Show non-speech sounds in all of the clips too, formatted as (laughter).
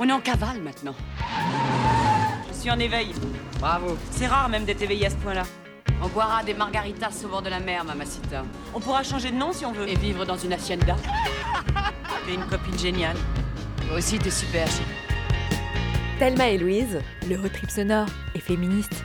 On est en cavale maintenant. Je suis en éveil. Bravo. C'est rare même d'être éveillé à ce point-là. On boira des margaritas au bord de la mer, mamacita. On pourra changer de nom si on veut. Et vivre dans une hacienda. (laughs) T'es une copine géniale. Toi aussi, t'es super chic. Thelma et Louise, le road trip sonore et féministe.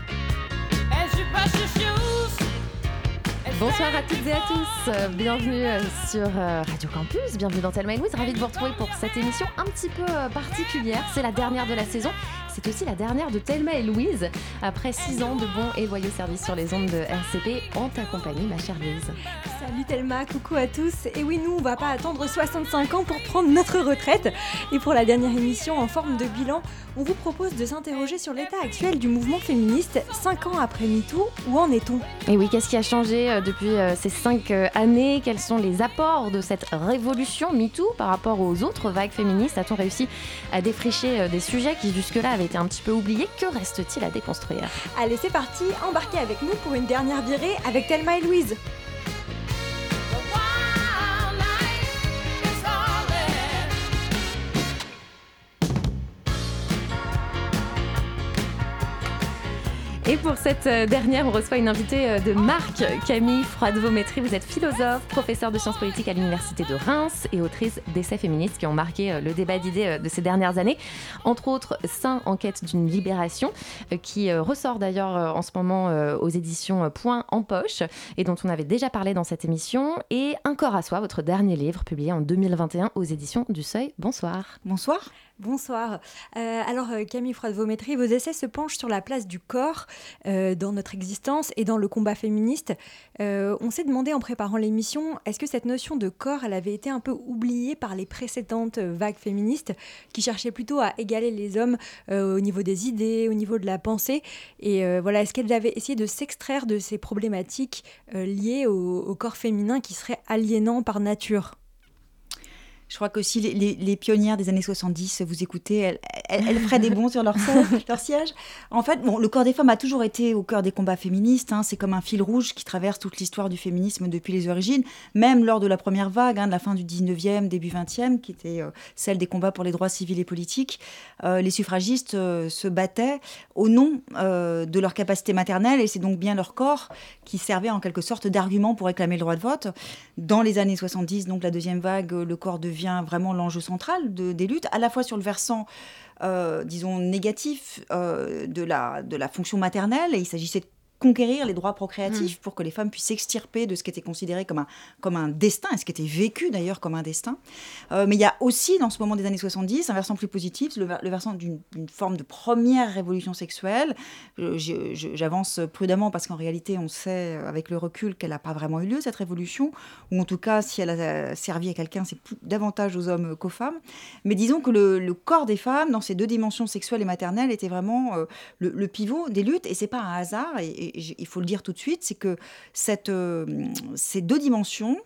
Bonsoir à toutes et à tous, bienvenue euh, sur euh, Radio Campus, bienvenue dans Thelma et Louise, ravi de vous retrouver pour cette émission un petit peu euh, particulière, c'est la dernière de la saison, c'est aussi la dernière de Thelma et Louise, après six ans de bons et loyaux services sur les ondes de RCP, en ta compagnie ma chère Louise. Salut Thelma, coucou à tous. Et oui, nous, on va pas attendre 65 ans pour prendre notre retraite. Et pour la dernière émission en forme de bilan, on vous propose de s'interroger sur l'état actuel du mouvement féministe 5 ans après MeToo. Où en est-on? Et oui, qu'est-ce qui a changé euh, depuis euh, ces cinq euh, années? Quels sont les apports de cette révolution MeToo par rapport aux autres vagues féministes? A-t-on réussi à défricher des sujets qui jusque-là avaient été un petit peu oubliés? Que reste-t-il à déconstruire? Allez, c'est parti, embarquez avec nous pour une dernière virée avec Thelma et Louise. Et pour cette euh, dernière, on reçoit une invitée euh, de marque, Camille Froidevaux-Métry. Vous êtes philosophe, professeur de sciences politiques à l'Université de Reims et autrice d'essais féministes qui ont marqué euh, le débat d'idées de ces dernières années. Entre autres, Saint en quête d'une libération, qui ressort d'ailleurs en ce moment aux éditions Point en poche et dont on avait déjà parlé dans cette émission. Et Un corps à soi, votre dernier livre, publié en 2021 aux éditions du Seuil. Bonsoir. Bonsoir. Bonsoir. Euh, alors euh, Camille Froide-Vaumétry, vos essais se penchent sur la place du corps euh, dans notre existence et dans le combat féministe. On s'est demandé en préparant l'émission, est-ce que cette notion de corps, elle avait été un peu oubliée par les précédentes vagues féministes qui cherchaient plutôt à égaler les hommes au niveau des idées, au niveau de la pensée? Et voilà, est-ce qu'elles avaient essayé de s'extraire de ces problématiques liées au, au corps féminin qui seraient aliénants par nature? Je crois qu'aussi les, les, les pionnières des années 70, vous écoutez, elles, elles, elles feraient des bons sur leur, siège, (laughs) leur siège. En fait, bon, le corps des femmes a toujours été au cœur des combats féministes. Hein, c'est comme un fil rouge qui traverse toute l'histoire du féminisme depuis les origines, même lors de la première vague, hein, de la fin du 19e, début 20e, qui était euh, celle des combats pour les droits civils et politiques. Euh, les suffragistes euh, se battaient au nom de leur capacité maternelle, et c'est donc bien leur corps qui servait en quelque sorte d'argument pour réclamer le droit de vote. Dans les années 70, donc la deuxième vague, le corps devient vraiment l'enjeu central de, des luttes, à la fois sur le versant, euh, disons, négatif euh, de, la, de la fonction maternelle, et il s'agissait de conquérir les droits procréatifs mmh. pour que les femmes puissent s'extirper de ce qui était considéré comme un, comme un destin, et ce qui était vécu d'ailleurs comme un destin. Euh, mais il y a aussi, dans ce moment des années 70, un versant plus positif, le, le versant d'une forme de première révolution sexuelle. J'avance prudemment parce qu'en réalité, on sait avec le recul qu'elle n'a pas vraiment eu lieu, cette révolution, ou en tout cas, si elle a servi à quelqu'un, c'est davantage aux hommes qu'aux femmes. Mais disons que le, le, corps des femmes, dans ces deux dimensions sexuelles et maternelles, était vraiment euh, le, le, pivot des luttes, et c'est pas un hasard, et, et il faut le dire tout de suite, c'est que euh, ces deux dimensions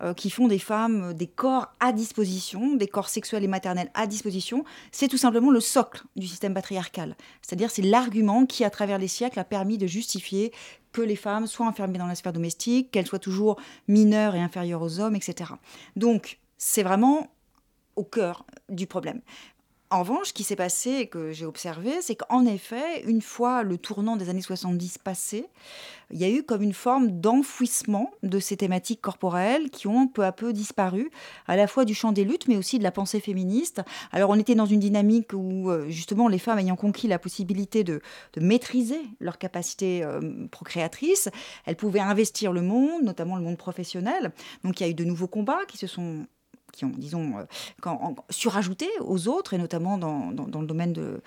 euh, qui font des femmes des corps à disposition, des corps sexuels et maternels à disposition, c'est tout simplement le socle du système patriarcal. C'est-à-dire c'est l'argument qui, à travers les siècles, a permis de justifier que les femmes soient enfermées dans la sphère domestique, qu'elles soient toujours mineures et inférieures aux hommes, etc. Donc c'est vraiment au cœur du problème. En revanche, ce qui s'est passé et que j'ai observé, c'est qu'en effet, une fois le tournant des années 70 passé, il y a eu comme une forme d'enfouissement de ces thématiques corporelles qui ont peu à peu disparu, à la fois du champ des luttes, mais aussi de la pensée féministe. Alors on était dans une dynamique où justement les femmes ayant conquis la possibilité de, de maîtriser leur capacité euh, procréatrice, elles pouvaient investir le monde, notamment le monde professionnel. Donc il y a eu de nouveaux combats qui se sont qui ont, disons, euh, surajouté aux autres, et notamment dans, dans, le domaine de,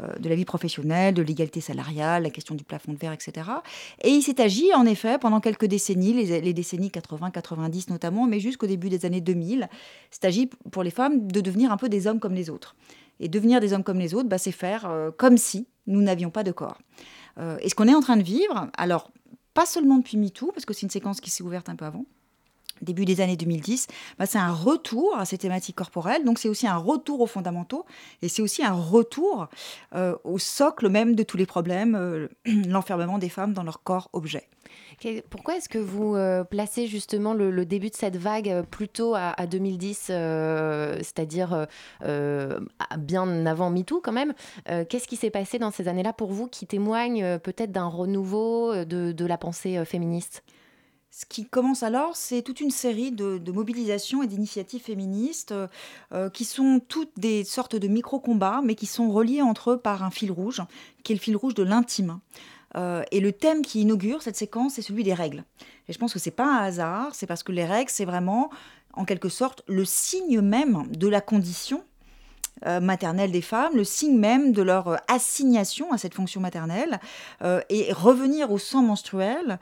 euh, de la vie professionnelle, de l'égalité salariale, la question du plafond de verre, etc. Et il s'est agi, en effet, pendant quelques décennies, les, décennies 80-90 notamment, mais jusqu'au début des années 2000, c'est agi pour les femmes de devenir un peu des hommes comme les autres. Et devenir des hommes comme les autres, bah, c'est faire euh, comme si nous n'avions pas de corps. Euh, et ce qu'on est en train de vivre, alors, pas seulement depuis MeToo, parce que c'est une séquence qui s'est ouverte un peu avant, début des années 2010, bah, c'est un retour à ces thématiques corporelles. Donc c'est aussi un retour aux fondamentaux et c'est aussi un retour euh, au socle même de tous les problèmes, euh, (clears throat) l'enfermement des femmes dans leur corps objet. Pourquoi est-ce que vous euh, placez justement le, début de cette vague plutôt à, 2010, euh, c'est-à-dire bien avant MeToo quand même Qu'est-ce qui s'est passé dans ces années-là pour vous qui témoigne peut-être d'un renouveau de, la pensée féministe? Ce qui commence alors, c'est toute une série de, mobilisations et d'initiatives féministes qui sont toutes des sortes de micro-combats, mais qui sont reliés entre eux par un fil rouge, qui est le fil rouge de l'intime. Euh, et le thème qui inaugure cette séquence, c'est celui des règles. Et je pense que c'est pas un hasard, c'est parce que les règles, c'est vraiment, en quelque sorte, le signe même de la condition euh, maternelle des femmes, le signe même de leur euh, assignation à cette fonction maternelle, et revenir au sang menstruel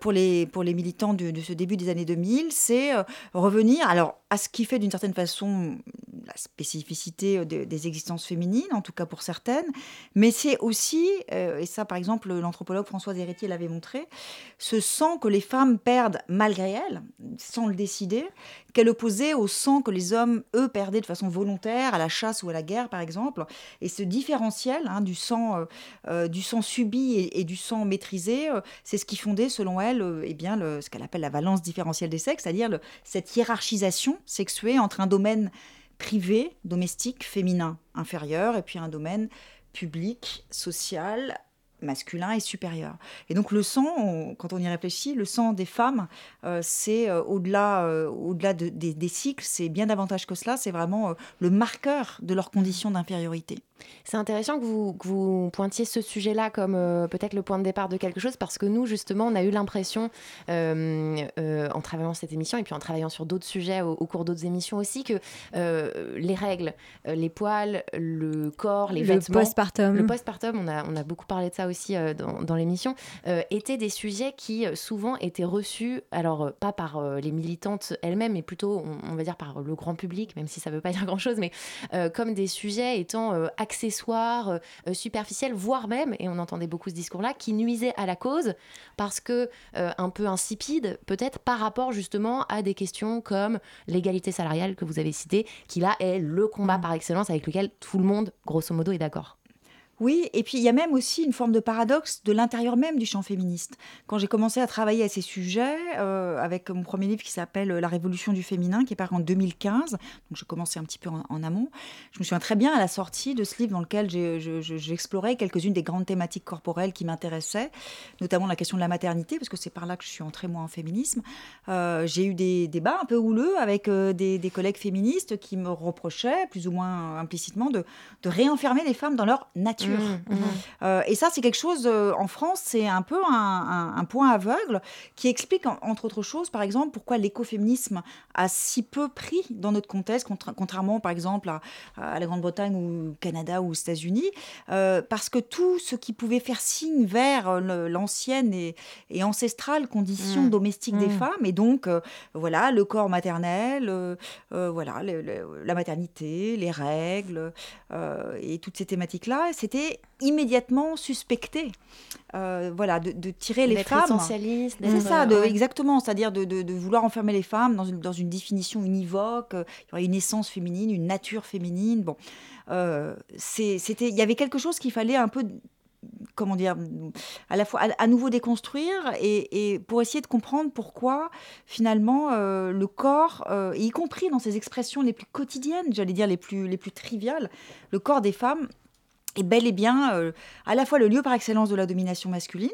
pour, les, pour les militants de, de, ce début des années 2000, c'est revenir, alors à ce qui fait d'une certaine façon la spécificité des existences féminines, en tout cas pour certaines, mais c'est aussi, et ça par exemple l'anthropologue Françoise Héritier l'avait montré, ce sang que les femmes perdent malgré elles, sans le décider, qu'elle opposait au sang que les hommes, eux, perdaient de façon volontaire à la chasse ou à la guerre, par exemple. Et ce différentiel hein, du, sang, euh, euh, du sang subi et, du sang maîtrisé, euh, c'est ce qui fondait, selon elle, eh bien, ce qu'elle appelle la valence différentielle des sexes, c'est-à-dire cette hiérarchisation sexuée entre un domaine privé, domestique, féminin, inférieur, et puis un domaine public, social, masculin et supérieur. Et donc le sang, quand on y réfléchit, le sang des femmes, euh, c'est euh, au-delà euh, au-delà des, cycles, c'est bien davantage que cela, c'est vraiment le marqueur de leurs conditions d'infériorité. C'est intéressant que vous, que vous, pointiez ce sujet-là comme peut-être le point de départ de quelque chose, parce que nous, justement, on a eu l'impression, en travaillant cette émission et puis en travaillant sur d'autres sujets au, cours d'autres émissions aussi, que les règles, les poils, le corps, les vêtements... Postpartum. Le postpartum. On a, on a beaucoup parlé de ça aussi euh, dans, l'émission, euh, étaient des sujets qui euh, souvent étaient reçus, alors pas par les militantes elles-mêmes, mais plutôt, on, va dire, par le grand public, même si ça ne veut pas dire grand-chose, mais comme des sujets étant accessoires, superficiels, voire même, et on entendait beaucoup ce discours-là, qui nuisaient à la cause parce que un peu insipide, peut-être par rapport justement à des questions comme l'égalité salariale que vous avez citée, qui là est le combat mmh. par excellence avec lequel tout le monde, grosso modo, est d'accord. Oui, et puis il y a même aussi une forme de paradoxe de l'intérieur même du champ féministe. Quand j'ai commencé à travailler à ces sujets, euh, avec mon premier livre qui s'appelle La Révolution du féminin, qui est paru en 2015, donc je commençais un petit peu en, amont, je me souviens très bien à la sortie de ce livre dans lequel j'explorais quelques-unes des grandes thématiques corporelles qui m'intéressaient, notamment la question de la maternité, parce que c'est par là que je suis entrée moi en féminisme. Euh, j'ai eu des débats un peu houleux avec euh, des, collègues féministes qui me reprochaient, plus ou moins implicitement, de, de réenfermer les femmes dans leur nature. Mmh, mmh. Euh, et ça, c'est quelque chose, euh, en France, c'est un peu un, point aveugle qui explique, entre autres choses, par exemple, pourquoi l'écoféminisme a si peu pris dans notre contexte, contrairement, par exemple, à, la Grande-Bretagne ou au Canada ou aux États-Unis, euh, parce que tout ce qui pouvait faire signe vers l'ancienne et, ancestrale condition mmh, domestique des femmes, et donc, voilà, le corps maternel, voilà, la maternité, les règles, et toutes ces thématiques-là, c'était immédiatement suspecté. Euh, voilà, de, tirer les femmes. essentialiste. C'est ça, exactement, c'est-à-dire de, vouloir enfermer les femmes dans une, dans une définition univoque. Euh, il y aurait une essence féminine, une nature féminine. Bon, euh, c'était, il y avait quelque chose qu'il fallait un peu comment dire, à la fois à, nouveau déconstruire et, pour essayer de comprendre pourquoi finalement le corps, y compris dans ses expressions les plus quotidiennes, j'allais dire les plus, les plus triviales, le corps des femmes est bel et bien euh, à la fois le lieu par excellence de la domination masculine,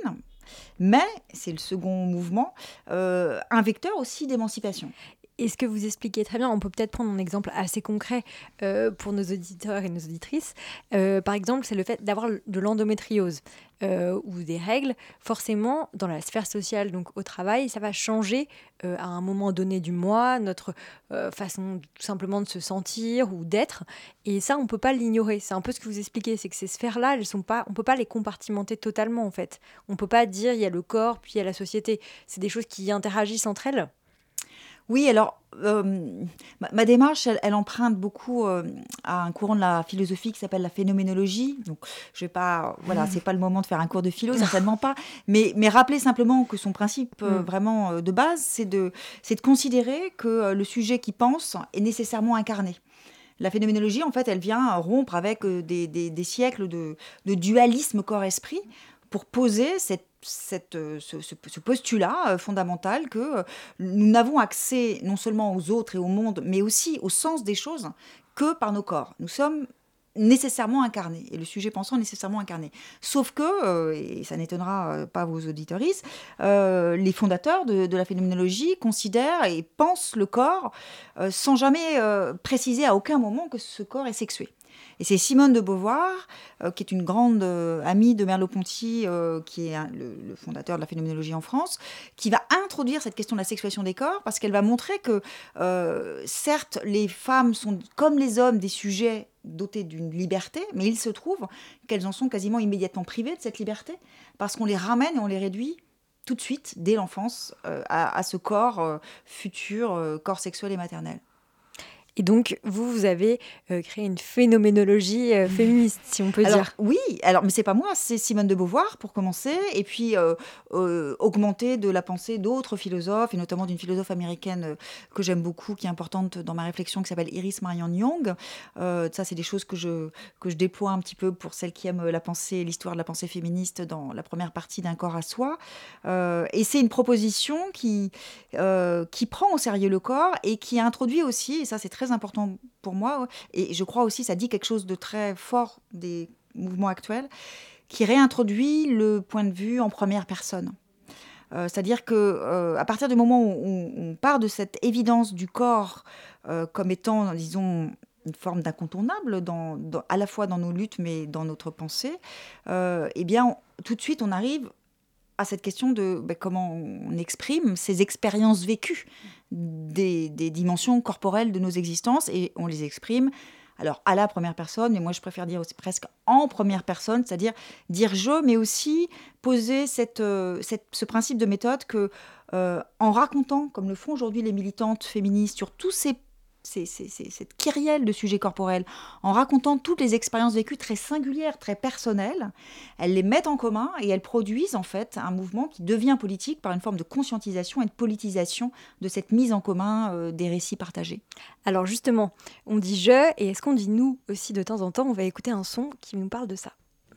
mais, c'est le second mouvement, euh, un vecteur aussi d'émancipation. Et ce que vous expliquez très bien, on peut peut-être prendre un exemple assez concret euh, pour nos auditeurs et nos auditrices. Par exemple, c'est le fait d'avoir de l'endométriose euh, ou des règles. Forcément, dans la sphère sociale, donc au travail, ça va changer à un moment donné du mois notre façon tout simplement de se sentir ou d'être. Et ça, on ne peut pas l'ignorer. C'est un peu ce que vous expliquez, c'est que ces sphères-là, elles sont pas, on peut pas les compartimenter totalement en fait. On peut pas dire il y a le corps puis il y a la société. C'est des choses qui interagissent entre elles. Oui, alors euh, ma, démarche, elle, emprunte beaucoup euh, à un courant de la philosophie qui s'appelle la phénoménologie. Donc, je vais pas, voilà, c'est pas le moment de faire un cours de philo, certainement pas. Mais, mais rappeler simplement que son principe euh, mm. vraiment de base, c'est de, c'est de considérer que le sujet qui pense est nécessairement incarné. La phénoménologie, en fait, elle vient rompre avec des, des, des siècles de, de dualisme corps-esprit pour poser cette cette, ce, postulat fondamental que nous n'avons accès non seulement aux autres et au monde, mais aussi au sens des choses que par nos corps. Nous sommes nécessairement incarné, et le sujet pensant nécessairement incarné. Sauf que, euh, et ça n'étonnera euh, pas vos auditoristes, euh, les fondateurs de, la phénoménologie considèrent et pensent le corps sans jamais préciser à aucun moment que ce corps est sexué. Et c'est Simone de Beauvoir, euh, qui est une grande euh, amie de Merleau-Ponty, euh, qui est le, fondateur de la phénoménologie en France, qui va introduire cette question de la sexuation des corps, parce qu'elle va montrer que, certes, les femmes sont, comme les hommes, des sujets dotés d'une liberté, mais il se trouve qu'elles en sont quasiment immédiatement privées de cette liberté, parce qu'on les ramène et on les réduit tout de suite, dès l'enfance, à, à, ce corps futur, corps sexuel et maternel. Et donc, vous, vous avez euh, créé une phénoménologie euh, (laughs) féministe, si on peut dire. Oui, alors, mais c'est pas moi, c'est Simone de Beauvoir, pour commencer, et puis euh, augmenter de la pensée d'autres philosophes, et notamment d'une philosophe américaine que j'aime beaucoup, qui est importante dans ma réflexion, qui s'appelle Iris Marianne Young. ça, c'est des choses que je, que je déploie un petit peu pour celles qui aiment la pensée, l'histoire de la pensée féministe dans la première partie d'un corps à soi. et c'est une proposition qui, qui prend au sérieux le corps et qui introduit aussi, et ça c'est très important pour moi. Et je crois aussi ça dit quelque chose de très fort des mouvements actuels, qui réintroduit le point de vue en première personne. Euh, c'est-à-dire que euh, à partir du moment où on, part de cette évidence du corps euh, comme étant, disons, une forme d'incontournable dans, à la fois dans nos luttes mais dans notre pensée, eh bien tout de suite on arrive à cette question de ben, comment on exprime ces expériences vécues des, dimensions corporelles de nos existences et on les exprime alors à la première personne, mais moi je préfère dire aussi presque en première personne, c'est-à-dire dire je, mais aussi poser cette, euh, ce principe de méthode que euh, en racontant, comme le font aujourd'hui les militantes féministes, sur tous ces c'est cette kyrielle de sujets corporels, en racontant toutes les expériences vécues très singulières, très personnelles, elles les mettent en commun et elles produisent en fait un mouvement qui devient politique par une forme de conscientisation et de politisation de cette mise en commun euh, des récits partagés. Alors justement, on dit je et est-ce qu'on dit nous aussi de temps en temps? On va écouter un son qui nous parle de ça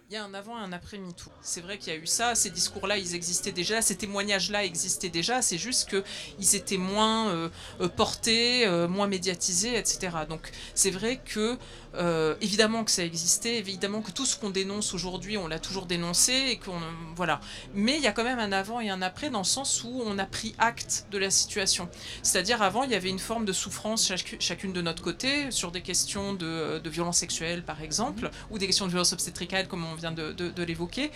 il y a un avant et un après MeToo. C'est vrai qu'il y a eu ça, ces discours-là, ils existaient déjà, ces témoignages-là existaient déjà, c'est juste qu'ils étaient moins euh, euh, portés, euh, moins médiatisés, etc. Donc c'est vrai que euh, évidemment que ça existait, évidemment que tout ce qu'on dénonce aujourd'hui, on l'a toujours dénoncé et qu'on voilà. Mais il y a quand même un avant et un après dans le sens où on a pris acte de la situation. C'est-à-dire avant, il y avait une forme de souffrance chacune de notre côté sur des questions de, de violence sexuelle par exemple, ou des questions de violence obstétricale comme on vient de, de l'évoquer.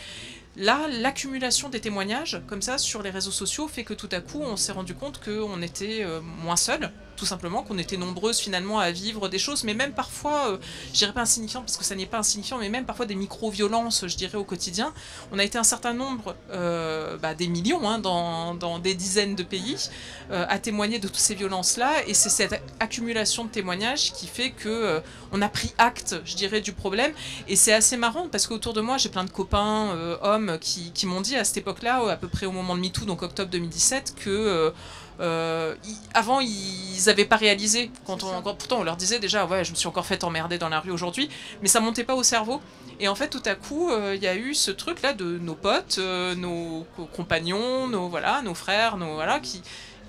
Là, l'accumulation des témoignages, comme ça, sur les réseaux sociaux, fait que tout à coup, on s'est rendu compte qu'on était euh, moins seul, tout simplement, qu'on était nombreuses finalement à vivre des choses, mais même parfois, euh, je dirais pas insignifiant, parce que ça n'est pas insignifiant, mais même parfois des micro-violences, je dirais, au quotidien. On a été un certain nombre, euh, bah, des millions, hein, dans, des dizaines de pays, à témoigner de toutes ces violences-là, et c'est cette accumulation de témoignages qui fait que on a pris acte, je dirais, du problème, et c'est assez marrant, parce qu'autour de moi, j'ai plein de copains, hommes, qui, m'ont dit à cette époque-là, à peu près au moment de MeToo, donc octobre 2017, que euh, euh, avant ils n'avaient pas réalisé. Quand on, pourtant on leur disait déjà, ouais, je me suis encore fait emmerder dans la rue aujourd'hui, mais ça montait pas au cerveau. Et en fait, tout à coup, euh, il y a eu ce truc-là de nos potes, nos compagnons, nos voilà, nos frères, nos voilà, qui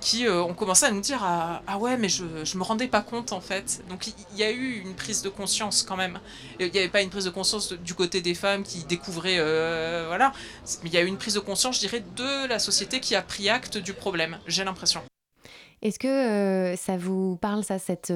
qui euh, ont commencé à nous dire ah, ah, ouais mais je, je me rendais pas compte en fait. Donc il y, a eu une prise de conscience quand même. Il n'y avait pas une prise de conscience du côté des femmes qui découvraient euh, voilà. Mais il y a eu une prise de conscience je dirais de la société qui a pris acte du problème j'ai l'impression. Est-ce que euh, ça vous parle, ça, cette,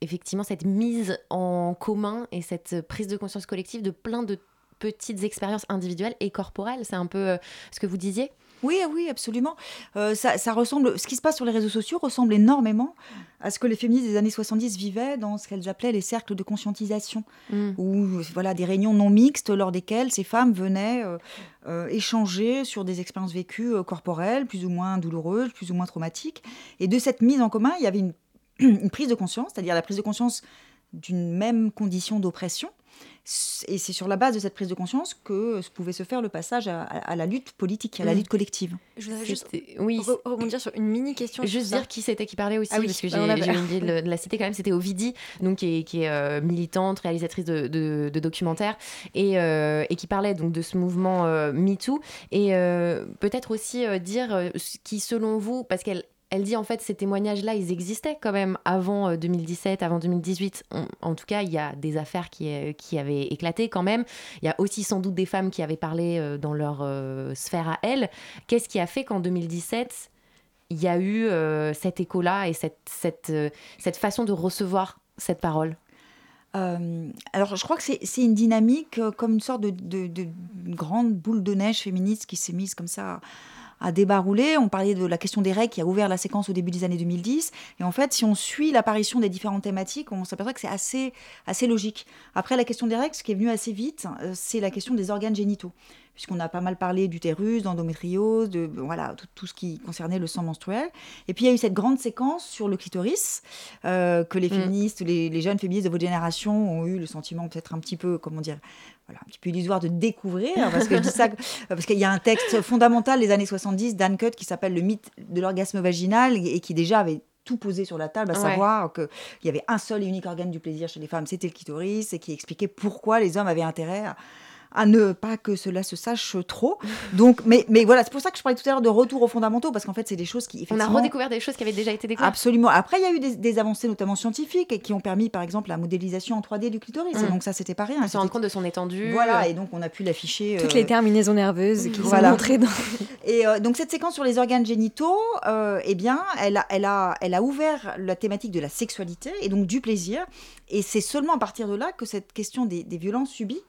effectivement, cette mise en commun et cette prise de conscience collective de plein de petites expériences individuelles et corporelles? C'est un peu ce que vous disiez? Oui, oui, absolument. Euh, ça, ressemble, ce qui se passe sur les réseaux sociaux ressemble énormément à ce que les féministes des années 70 vivaient dans ce qu'elles appelaient les cercles de conscientisation, mm. ou voilà des réunions non mixtes lors desquelles ces femmes venaient euh, euh, échanger sur des expériences vécues corporelles, plus ou moins douloureuses, plus ou moins traumatiques. Et de cette mise en commun, il y avait une, (clears throat) une prise de conscience, c'est-à-dire la prise de conscience d'une même condition d'oppression, Et c'est sur la base de cette prise de conscience que pouvait se faire le passage à, à la lutte politique, à la Mm. lutte collective. Je voudrais juste C'était- Oui, re- rebondir sur une mini question. Juste ça. dire qui c'était qui parlait aussi, Ah oui, parce que bah, j'ai oublié de, la citer quand même. C'était Ovidie, donc qui est, qui est, euh, militante, réalisatrice de, de- de documentaires, et, euh, et qui parlait donc de ce mouvement euh, MeToo. Et euh, peut-être aussi euh, dire ce qui, selon vous, parce qu'elle elle dit en fait ces témoignages-là, ils existaient quand même avant euh, 2017, avant 2018. On- en tout cas, il y a des affaires qui, euh, qui avaient éclaté quand même. Il y a aussi sans doute des femmes qui avaient parlé euh, dans leur euh, sphère à elles. Qu'est-ce qui a fait qu'en 2017, il y a eu euh, cet écho-là et cette, cette, euh, cette façon de recevoir cette parole? Euh, alors, je crois que c'est une dynamique euh, comme une sorte de- de grande boule de neige féministe qui s'est mise comme ça à, débarrouler. On parlait de la question des règles qui a ouvert la séquence au début des années 2010. Et en fait, si on suit l'apparition des différentes thématiques, on s'aperçoit que c'est assez, assez logique. Après, la question des règles, ce qui est venu assez vite, euh, c'est la question des organes génitaux. Puisqu'on a pas mal parlé d'utérus, d'endométriose, de voilà, tout, tout ce qui concernait le sang menstruel. Et puis il y a eu cette grande séquence sur le clitoris euh, que les Mm. féministes, les, les jeunes féministes de votre génération ont eu le sentiment peut-être un petit peu, comment dire, voilà, un petit peu illusoire de découvrir, parce que je dis ça, (laughs) parce qu'il y a un texte fondamental des années 70 d'Anne Cutt qui s'appelle Le mythe de l'orgasme vaginal et qui déjà avait tout posé sur la table, à Ouais. savoir qu'il y avait un seul et unique organe du plaisir chez les femmes, c'était le clitoris, et qui expliquait pourquoi les hommes avaient intérêt à, à ne pas que cela se sache trop. Donc, mais, mais voilà, c'est pour ça que je parlais tout à l'heure de retour aux fondamentaux, parce qu'en fait, c'est des choses qui On a redécouvert des choses qui avaient déjà été découvertes. Absolument. Après, il y a eu des, des avancées, notamment scientifiques, et qui ont permis, par exemple, la modélisation en 3D du clitoris. Mm. Et donc ça, c'était pas rien. On se rend compte de son étendue. Voilà, et donc on a pu l'afficher. Toutes euh, les terminaisons nerveuses qui Voilà. sont montrées dans. (laughs) Et euh, donc cette séquence sur les organes génitaux, euh, eh bien, elle a, elle, a, elle a ouvert la thématique de la sexualité et donc du plaisir. Et c'est seulement à partir de là que cette question des, des violences subies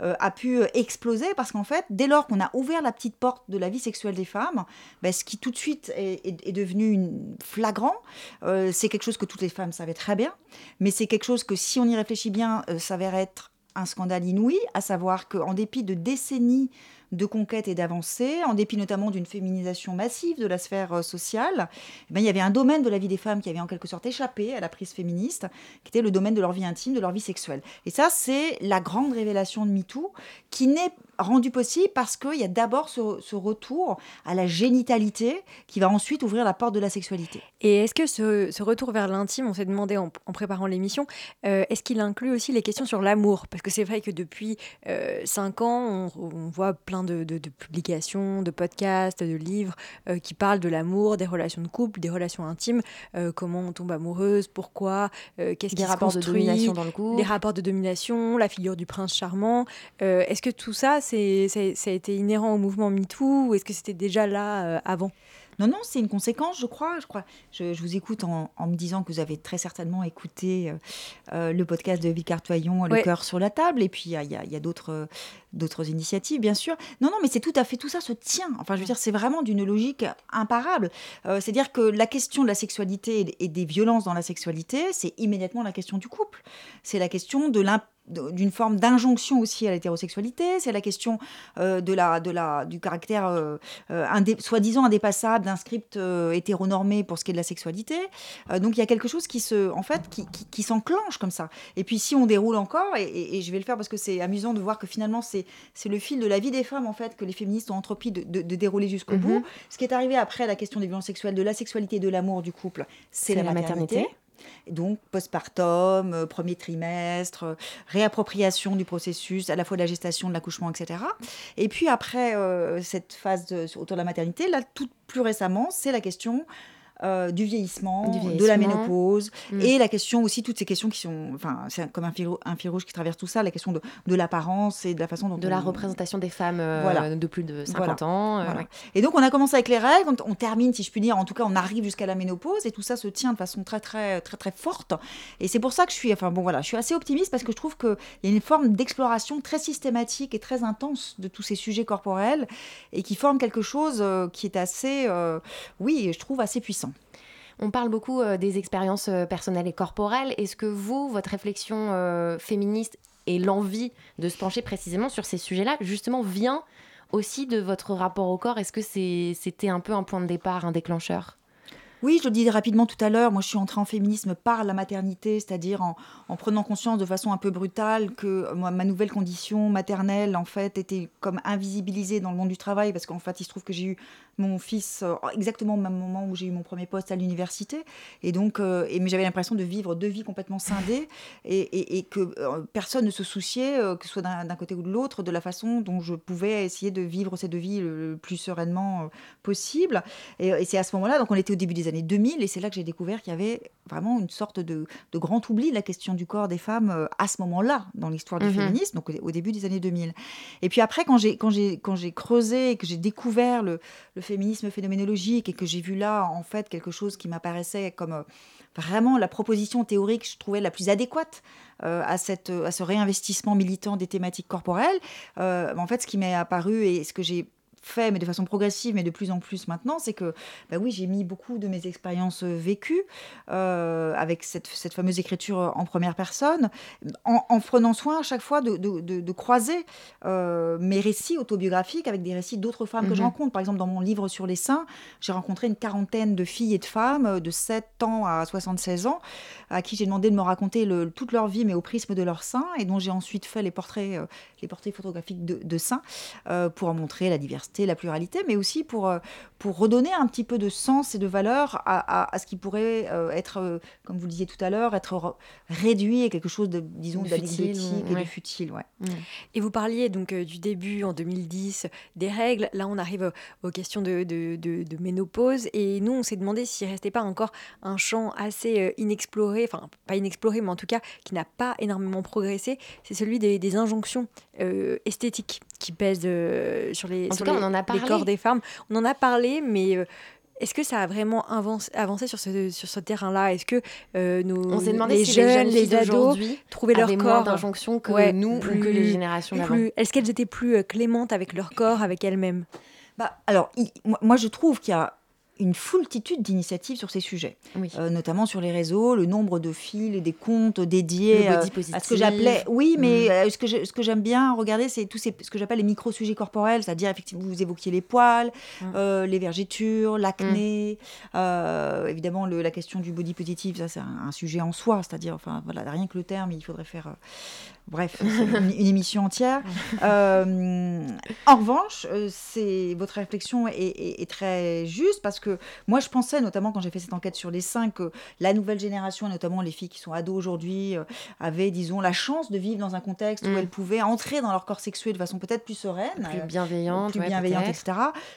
euh, a pu euh, exploser parce qu'en fait, dès lors qu'on a ouvert la petite porte de la vie sexuelle des femmes, ben, ce qui tout de suite est, devenu flagrant, euh, c'est quelque chose que toutes les femmes savaient très bien, mais c'est quelque chose que si on y réfléchit bien, euh, s'avère être un scandale inouï, à savoir qu'en dépit de décennies de conquête et d'avancée, en dépit notamment d'une féminisation massive de la sphère euh, sociale, eh ben, il y avait un domaine de la vie des femmes qui avait en quelque sorte échappé à la prise féministe, qui était le domaine de leur vie intime, de leur vie sexuelle. Et ça, c'est la grande révélation de MeToo, qui n'est rendue possible parce qu'il y a d'abord ce, retour à la génitalité qui va ensuite ouvrir la porte de la sexualité. Et est-ce que ce, retour vers l'intime, on s'est demandé en, préparant l'émission, euh, est-ce qu'il inclut aussi les questions sur l'amour? Parce que c'est vrai que depuis euh, cinq ans, on, on voit plein de, de- de publications, de podcasts, de livres euh, qui parlent de l'amour, des relations de couple, des relations intimes, euh, comment on tombe amoureuse, pourquoi, euh, qu'est-ce qui se rapports de construit, domination dans le couple. les rapports de domination, la figure du prince charmant. Est-ce que tout ça, c'est, c'est- ça a été inhérent au mouvement MeToo ou est-ce que c'était déjà là avant? Non, non, c'est une conséquence, je crois. Je, crois. je, je vous écoute en, en me disant que vous avez très certainement écouté euh, le podcast de Vicard Toyon, Le Ouais. cœur sur la table. Et puis, il y a, il y a- il y a d'autres, d'autres initiatives, bien sûr. Non, non, mais c'est tout à fait, tout ça se tient. Enfin, je veux dire, c'est vraiment d'une logique imparable. Euh, C'est-à-dire que la question de la sexualité et- des violences dans la sexualité, c'est immédiatement la question du couple. C'est la question de l'imp d'une forme d'injonction aussi à l'hétérosexualité, c'est la question euh, de la, de la, du caractère euh, euh, indé- soi-disant indépassable d'un script euh, hétéronormé pour ce qui est de la sexualité. Donc il y a quelque chose qui se, en fait, qui, qui, qui s'enclenche comme ça. Et puis si on déroule encore, et, et- et je vais le faire parce que c'est amusant de voir que finalement c'est c'est le fil de la vie des femmes en fait que les féministes ont entrepris de, de- de dérouler jusqu'au Mhm. bout. Ce qui est arrivé après la question des violences sexuelles, de la sexualité et de l'amour du couple, c'est la, maternité. Et donc postpartum, euh, premier trimestre, euh, réappropriation du processus, à la fois de la gestation, de l'accouchement, etc. Et puis après euh, cette phase de- autour de la maternité, là, tout plus récemment, c'est la question euh, du, vieillissement, Du de la ménopause, Mm. et la question aussi, toutes ces questions qui sont, enfin, c'est comme un fil, un fil rouge qui traverse tout ça, la question de, de l'apparence et de la façon dont de on- la représentation des femmes euh, Voilà. de plus de 50 ans. euh, voilà. ouais. Et donc on a commencé avec les règles, on, on termine, si je puis dire, en tout cas on arrive jusqu'à la ménopause et tout ça se tient de façon très très très très forte. Et c'est pour ça que je suis, enfin bon voilà, je suis assez optimiste parce que je trouve qu'il y a une forme d'exploration très systématique et très intense de tous ces sujets corporels et qui forme quelque chose qui est assez, oui, je trouve assez puissant. On parle beaucoup euh, des expériences euh, personnelles et corporelles. Est-ce que vous, votre réflexion euh, féministe et l'envie de se pencher précisément sur ces sujets-là, justement, vient aussi de votre rapport au corps? Est-ce que c'était un peu un point de départ, un déclencheur? Oui, je le dis rapidement tout à l'heure. Moi, je suis entrée en féminisme par la maternité, c'est-à-dire en, en, prenant conscience de façon un peu brutale que moi, ma nouvelle condition maternelle, en fait, était comme invisibilisée dans le monde du travail, parce qu'en fait, il se trouve que j'ai eu mon fils euh, exactement au même moment où j'ai eu mon premier poste à l'université. Et donc, euh, mais j'avais l'impression de vivre deux vies complètement scindées et, que euh, personne ne se souciait, euh, que ce soit d'un côté ou de l'autre, de la façon dont je pouvais essayer de vivre ces deux vies le, plus sereinement euh, possible. Et, et c'est à ce moment-là, donc on était au début des années 2000, et c'est là que j'ai découvert qu'il y avait vraiment une sorte de, de, grand oubli de la question du corps des femmes euh, à ce moment-là dans l'histoire du mmh. féminisme, donc au, début des années 2000. Et puis après, quand j'ai quand j'ai quand j'ai creusé et que j'ai découvert le, le féminisme phénoménologique et que j'ai vu là en fait quelque chose qui m'apparaissait comme euh, vraiment la proposition théorique je trouvais la plus adéquate euh, à, cette, à ce réinvestissement militant des thématiques corporelles. Euh, en fait, ce qui m'est apparu et ce que j'ai fait, mais de façon progressive, mais de plus en plus maintenant, c'est que, bah oui, j'ai mis beaucoup de mes expériences vécues euh, avec cette, cette, fameuse écriture en première personne, en, en prenant soin à chaque fois de, de, de, de croiser euh, mes récits autobiographiques avec des récits d'autres femmes que je rencontre. Par exemple, dans mon livre sur les seins, j'ai rencontré une quarantaine de filles et de femmes de 7 ans à 76 ans, à qui j'ai demandé de me raconter le, toute leur vie, mais au prisme de leurs seins, et dont j'ai ensuite fait les portraits, euh, les portraits photographiques de, de seins, pour en montrer la diversité la pluralité, mais aussi pour, euh, pour redonner un petit peu de sens et de valeur à, à, à ce qui pourrait euh, être, euh, comme vous le disiez tout à l'heure, être réduit à quelque chose de, disons, d'anecdotique et ouais. de futile. Ouais. Mmh. Et vous parliez donc du début en 2010 des règles. Là, on arrive aux questions de, de, de, de ménopause. Et nous, on s'est demandé s'il ne restait pas encore un champ assez inexploré, enfin, pas inexploré, mais en tout cas, qui n'a pas énormément progressé. C'est celui des, des injonctions euh, esthétiques qui pèsent euh, sur, les, sur cas, les, on en a les, corps des femmes. On en a parlé, mais euh, est-ce que ça a vraiment avancé, avancé sur ce, sur ce terrain-là? Est-ce que euh, nos, on s'est demandé les si jeunes, les, les ados trouvaient leur corps d'injonction que ouais, nous plus, ou que les générations d'avant. Est-ce qu'elles étaient plus clémentes avec leur corps, avec elles-mêmes? Bah, Alors, il, moi, je trouve qu'il y a une foultitude d'initiatives sur ces sujets, oui. euh, notamment sur les réseaux, le nombre de fils et des comptes dédiés euh, à ce que j'appelais. Oui, mais mmh. euh, ce que je, ce que j'aime bien regarder, c'est tous ces, ce que j'appelle les micro sujets corporels, c'est-à-dire effectivement vous évoquiez les poils, mmh. les vergitures, l'acné, mmh. évidemment le, la question du body positive, ça c'est un, un, sujet en soi, c'est-à-dire enfin voilà rien que le terme, il faudrait faire Bref, une, une, émission entière. Euh, en revanche, c'est votre réflexion est, est, est, très juste parce que moi, je pensais, notamment quand j'ai fait cette enquête sur les seins, que la nouvelle génération, notamment les filles qui sont ados aujourd'hui, euh, avaient, disons, la chance de vivre dans un contexte mmh. où elles pouvaient entrer dans leur corps sexuel de façon peut-être plus sereine, plus bienveillante, plus ouais, bienveillante, etc.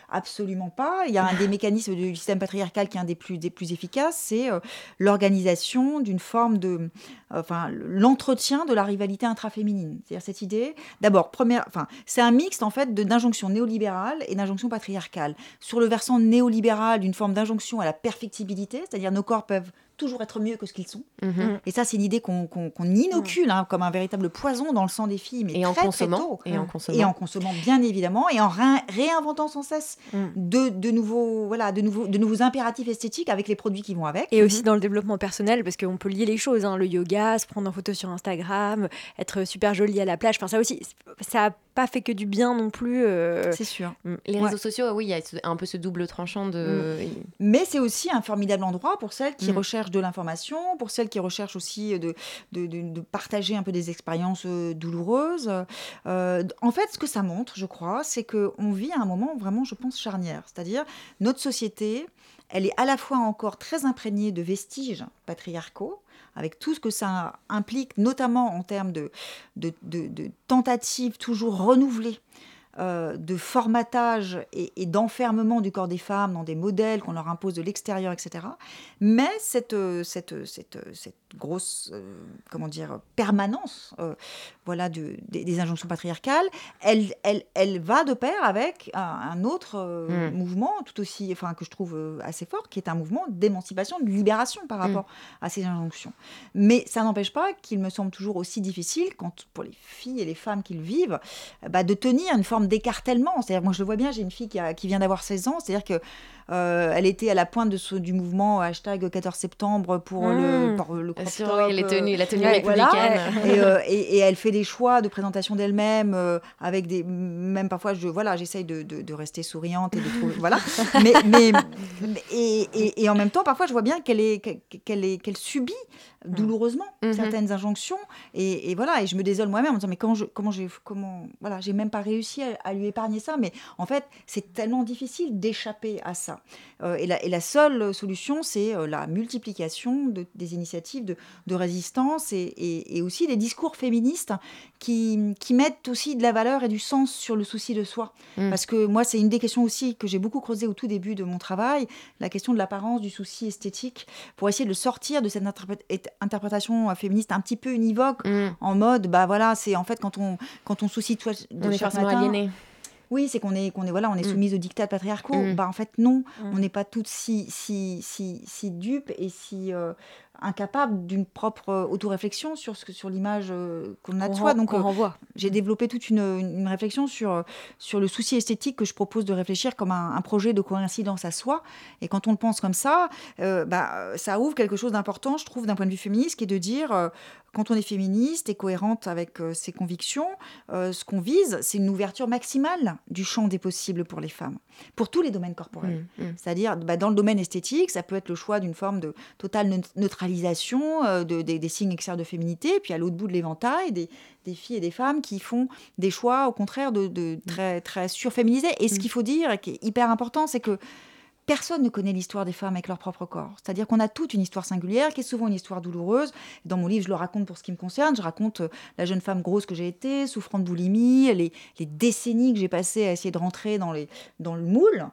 Absolument pas. Il y a un des mécanismes du système patriarcal qui est un des plus, des plus efficaces, c'est euh, l'organisation d'une forme de, euh, enfin, l'entretien de la rivalité intraféminine. C'est-à-dire cette idée, d'abord, première, enfin, c'est un mixte en fait d'injonction néolibérale et d'injonction patriarcale. Sur le versant néolibéral, d'une forme d'injonction à la perfectibilité, c'est-à-dire nos corps peuvent toujours être mieux que ce qu'ils sont. Mm -hmm. Et ça, c'est une idée qu'on qu qu inocule hein, comme un véritable poison dans le sang des filles, mais et très, en consommant, très tôt. Et en consommant. Et en consommant, bien évidemment, et en ré réinventant sans cesse mm. de, de, nouveaux, voilà, de, nouveaux, de nouveaux impératifs esthétiques avec les produits qui vont avec. Et aussi dans le développement personnel, parce qu'on peut lier les choses, hein, le yoga, se prendre en photo sur Instagram, être super jolie à la plage, enfin ça aussi, ça n'a pas fait que du bien non plus. Euh... C'est sûr. Les réseaux ouais. sociaux, oui, il y a un peu ce double tranchant de... Mm. Mais c'est aussi un formidable endroit pour celles qui mm. recherchent de l'information, pour celles qui recherchent aussi de, de, partager un peu des expériences euh, douloureuses. Euh, en fait, ce que ça montre, je crois, c'est qu'on vit à un moment vraiment, je pense, charnière. C'est-à-dire, notre société, elle est à la fois encore très imprégnée de vestiges patriarcaux, avec tout ce que ça implique, notamment en termes de, de tentatives toujours renouvelées euh, de formatage et, d'enfermement du corps des femmes dans des modèles qu'on leur impose de l'extérieur, etc. Mais cette, cette grosse, euh, comment dire, permanence euh, voilà, de, des, des, injonctions patriarcales, elle, elle, elle va de pair avec un, un autre euh, mmh. mouvement tout aussi, enfin, que je trouve assez fort, qui est un mouvement d'émancipation, de libération par rapport mmh. à ces injonctions. Mais ça n'empêche pas qu'il me semble toujours aussi difficile, quand, pour les filles et les femmes qui le vivent, bah, de tenir une forme d'écartèlement. C'est-à-dire, moi je le vois bien, j'ai une fille qui, a, qui vient d'avoir 16 ans, c'est-à-dire que euh, elle était à la pointe de ce, du mouvement hashtag 14 septembre pour mmh. le, pour le crop Sur top, oui, les euh, tenues, la tenue ouais, voilà. républicaine. et, euh, et- et elle fait des choix de présentation d'elle-même euh, avec des même parfois je voilà j'essaye de, de- de rester souriante et de trouver voilà mais, mais mais- et, et- en même temps parfois je vois bien qu'elle est qu'elle est qu'elle subit douloureusement Mhm. certaines injonctions et, et voilà et je me désole moi-même en me disant mais comment je comment j'ai comment voilà j'ai même pas réussi à, à lui épargner ça mais en fait c'est tellement difficile d'échapper à ça Euh, et, la, et la seule solution c'est euh, la multiplication de- des initiatives de, de résistance et, aussi des discours féministes qui, qui mettent aussi de la valeur et du sens sur le souci de soi. Mm. Parce que moi, c'est une des questions aussi que j'ai beaucoup creusé au tout début de mon travail, la question de l'apparence, du souci esthétique, pour essayer de sortir de cette interprét- et- interprétation féministe un petit peu univoque, Mm. en mode, bah voilà, c'est en fait quand on, quand on soucie de, de On chaque matin, aliéné. Oui, c'est qu'on est, qu'on est, voilà, on est Mm. soumise aux dictats patriarcaux. Mm. Bah, en fait, non, Mm. on n'est pas toutes si, si, si, si dupes et si euh, incapables d'une propre euh, autoréflexion sur, ce que- sur l'image euh, qu'on a de soi. Donc, j'ai développé toute une, réflexion sur, sur le souci esthétique que je propose de réfléchir comme un, un projet de coïncidence à soi. Et quand on le pense comme ça, bah, ça ouvre quelque chose d'important, je trouve, d'un point de vue féministe, qui est de dire, quand on est féministe et cohérente avec euh, ses convictions, euh, ce qu'on vise, c'est une ouverture maximale du champ des possibles pour les femmes, pour tous les domaines corporels. Mm, mm. C'est-à-dire, bah, dans le domaine esthétique, ça peut être le choix d'une forme de totale neut- neutralisation euh, de- des, des signes externes de féminité, puis à l'autre bout de l'éventail, des, des filles et des femmes qui font des choix, au contraire, de, de très, très surféminisés. Et ce qu'il faut dire, et qui est hyper important, c'est que personne ne connaît l'histoire des femmes avec leur propre corps. C'est-à-dire qu'on a toute une histoire singulière, qui est souvent une histoire douloureuse. Dans mon livre, je le raconte pour ce qui me concerne. Je raconte euh, la jeune femme grosse que j'ai été, souffrant de boulimie, les, décennies que j'ai passées à essayer de rentrer dans, dans le moule,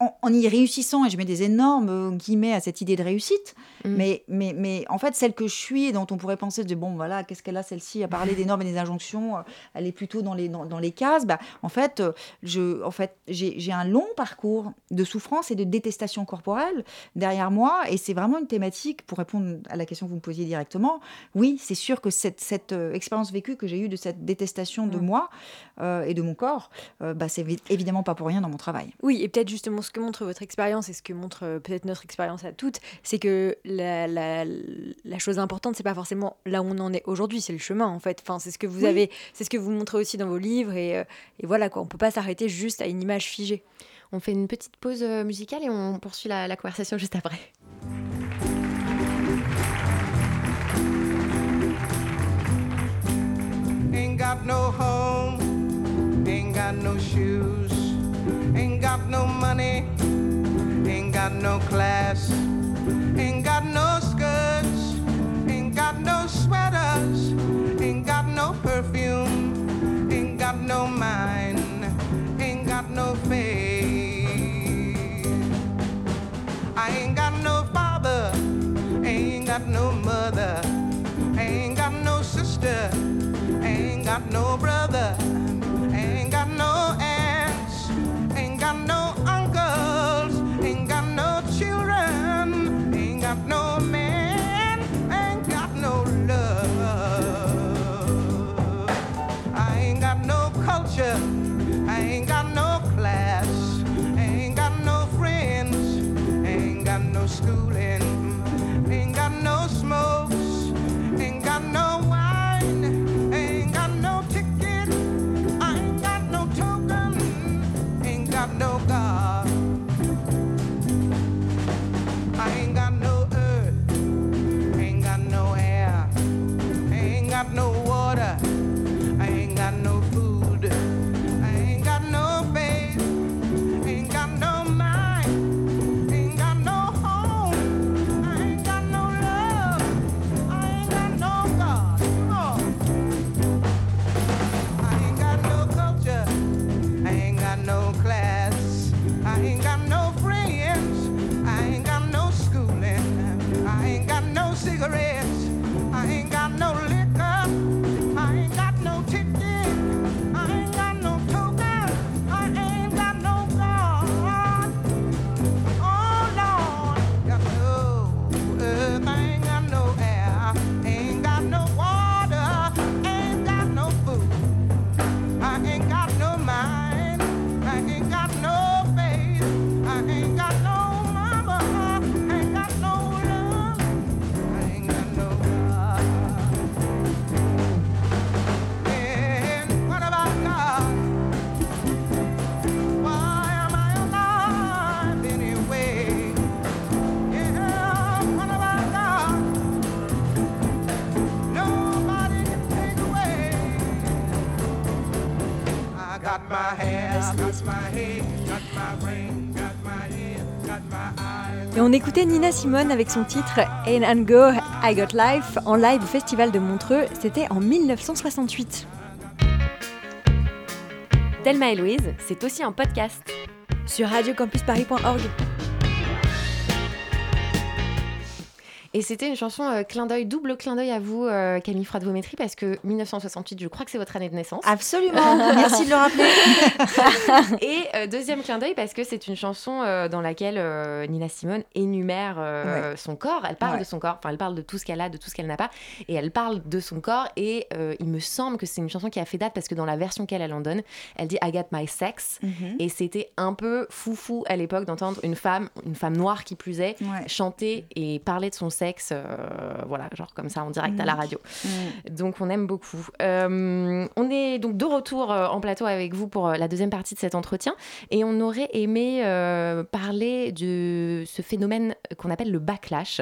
en, en y réussissant, et je mets des énormes euh, guillemets à cette idée de réussite, Mm. mais, mais, mais en fait, celle que je suis et dont on pourrait penser de bon, voilà, qu'est-ce qu'elle a celle-ci à parler des normes et des injonctions, euh, elle est plutôt dans les, dans, dans les cases, bah, en fait, euh, je, en fait j'ai un long parcours de souffrance et de détestation corporelle derrière moi, et c'est vraiment une thématique, pour répondre à la question que vous me posiez directement, oui, c'est sûr que cette, cette euh, expérience vécue que j'ai eue de cette détestation de Mm. moi euh, et de mon corps, euh, bah, c'est évi- évidemment pas pour rien dans mon travail. Oui, et peut-être justement ce que montre votre expérience et ce que montre euh, peut-être notre expérience à toutes, c'est que la, la, la chose importante, c'est pas forcément là où on en est aujourd'hui, c'est le chemin en fait. Enfin, c'est ce que vous Oui. avez, c'est ce que vous montrez aussi dans vos livres et, euh, et voilà quoi. On peut pas s'arrêter juste à une image figée. On fait une petite pause euh, musicale et on poursuit la, la conversation juste après. Ain't got no home, ain't got no shoes, got no class, ain't got no skirts, ain't got no sweaters, ain't got no perfume, ain't got no mind, ain't got no faith. I ain't got no father, ain't got no mother, ain't got no sister, ain't got no brother, children, ain't got no got my hair, got my head, got my brain, got my head, got my eyes. Et on écoutait Nina Simone avec son titre In and Go, I Got Life en live au Festival de Montreux. C'était en 1968. Thelma et Louise, c'est aussi un podcast. Sur radiocampusparis.org. Et c'était une chanson euh, clin d'œil, double clin d'œil à vous, euh, Camille Froide-Vométrie, parce que 1968, je crois que c'est votre année de naissance. Absolument, (laughs) merci de le rappeler. (laughs) Et euh, deuxième clin d'œil, parce que c'est une chanson euh, dans laquelle Nina Simone énumère son corps. Elle parle Ouais. de son corps, enfin, elle parle de tout ce qu'elle a, de tout ce qu'elle n'a pas. Et elle parle de son corps. Et il me semble que c'est une chanson qui a fait date, parce que dans la version qu'elle elle en donne, elle dit I got my sex. Mhm. Et c'était un peu foufou à l'époque d'entendre une femme, une femme noire qui plus est, Ouais. chanter et parler de son sexe, euh, voilà, genre comme ça en direct à la radio. Donc on aime beaucoup. Euh, on est donc de retour euh, en plateau avec vous pour la deuxième partie de cet entretien et on aurait aimé parler de ce phénomène qu'on appelle le backlash,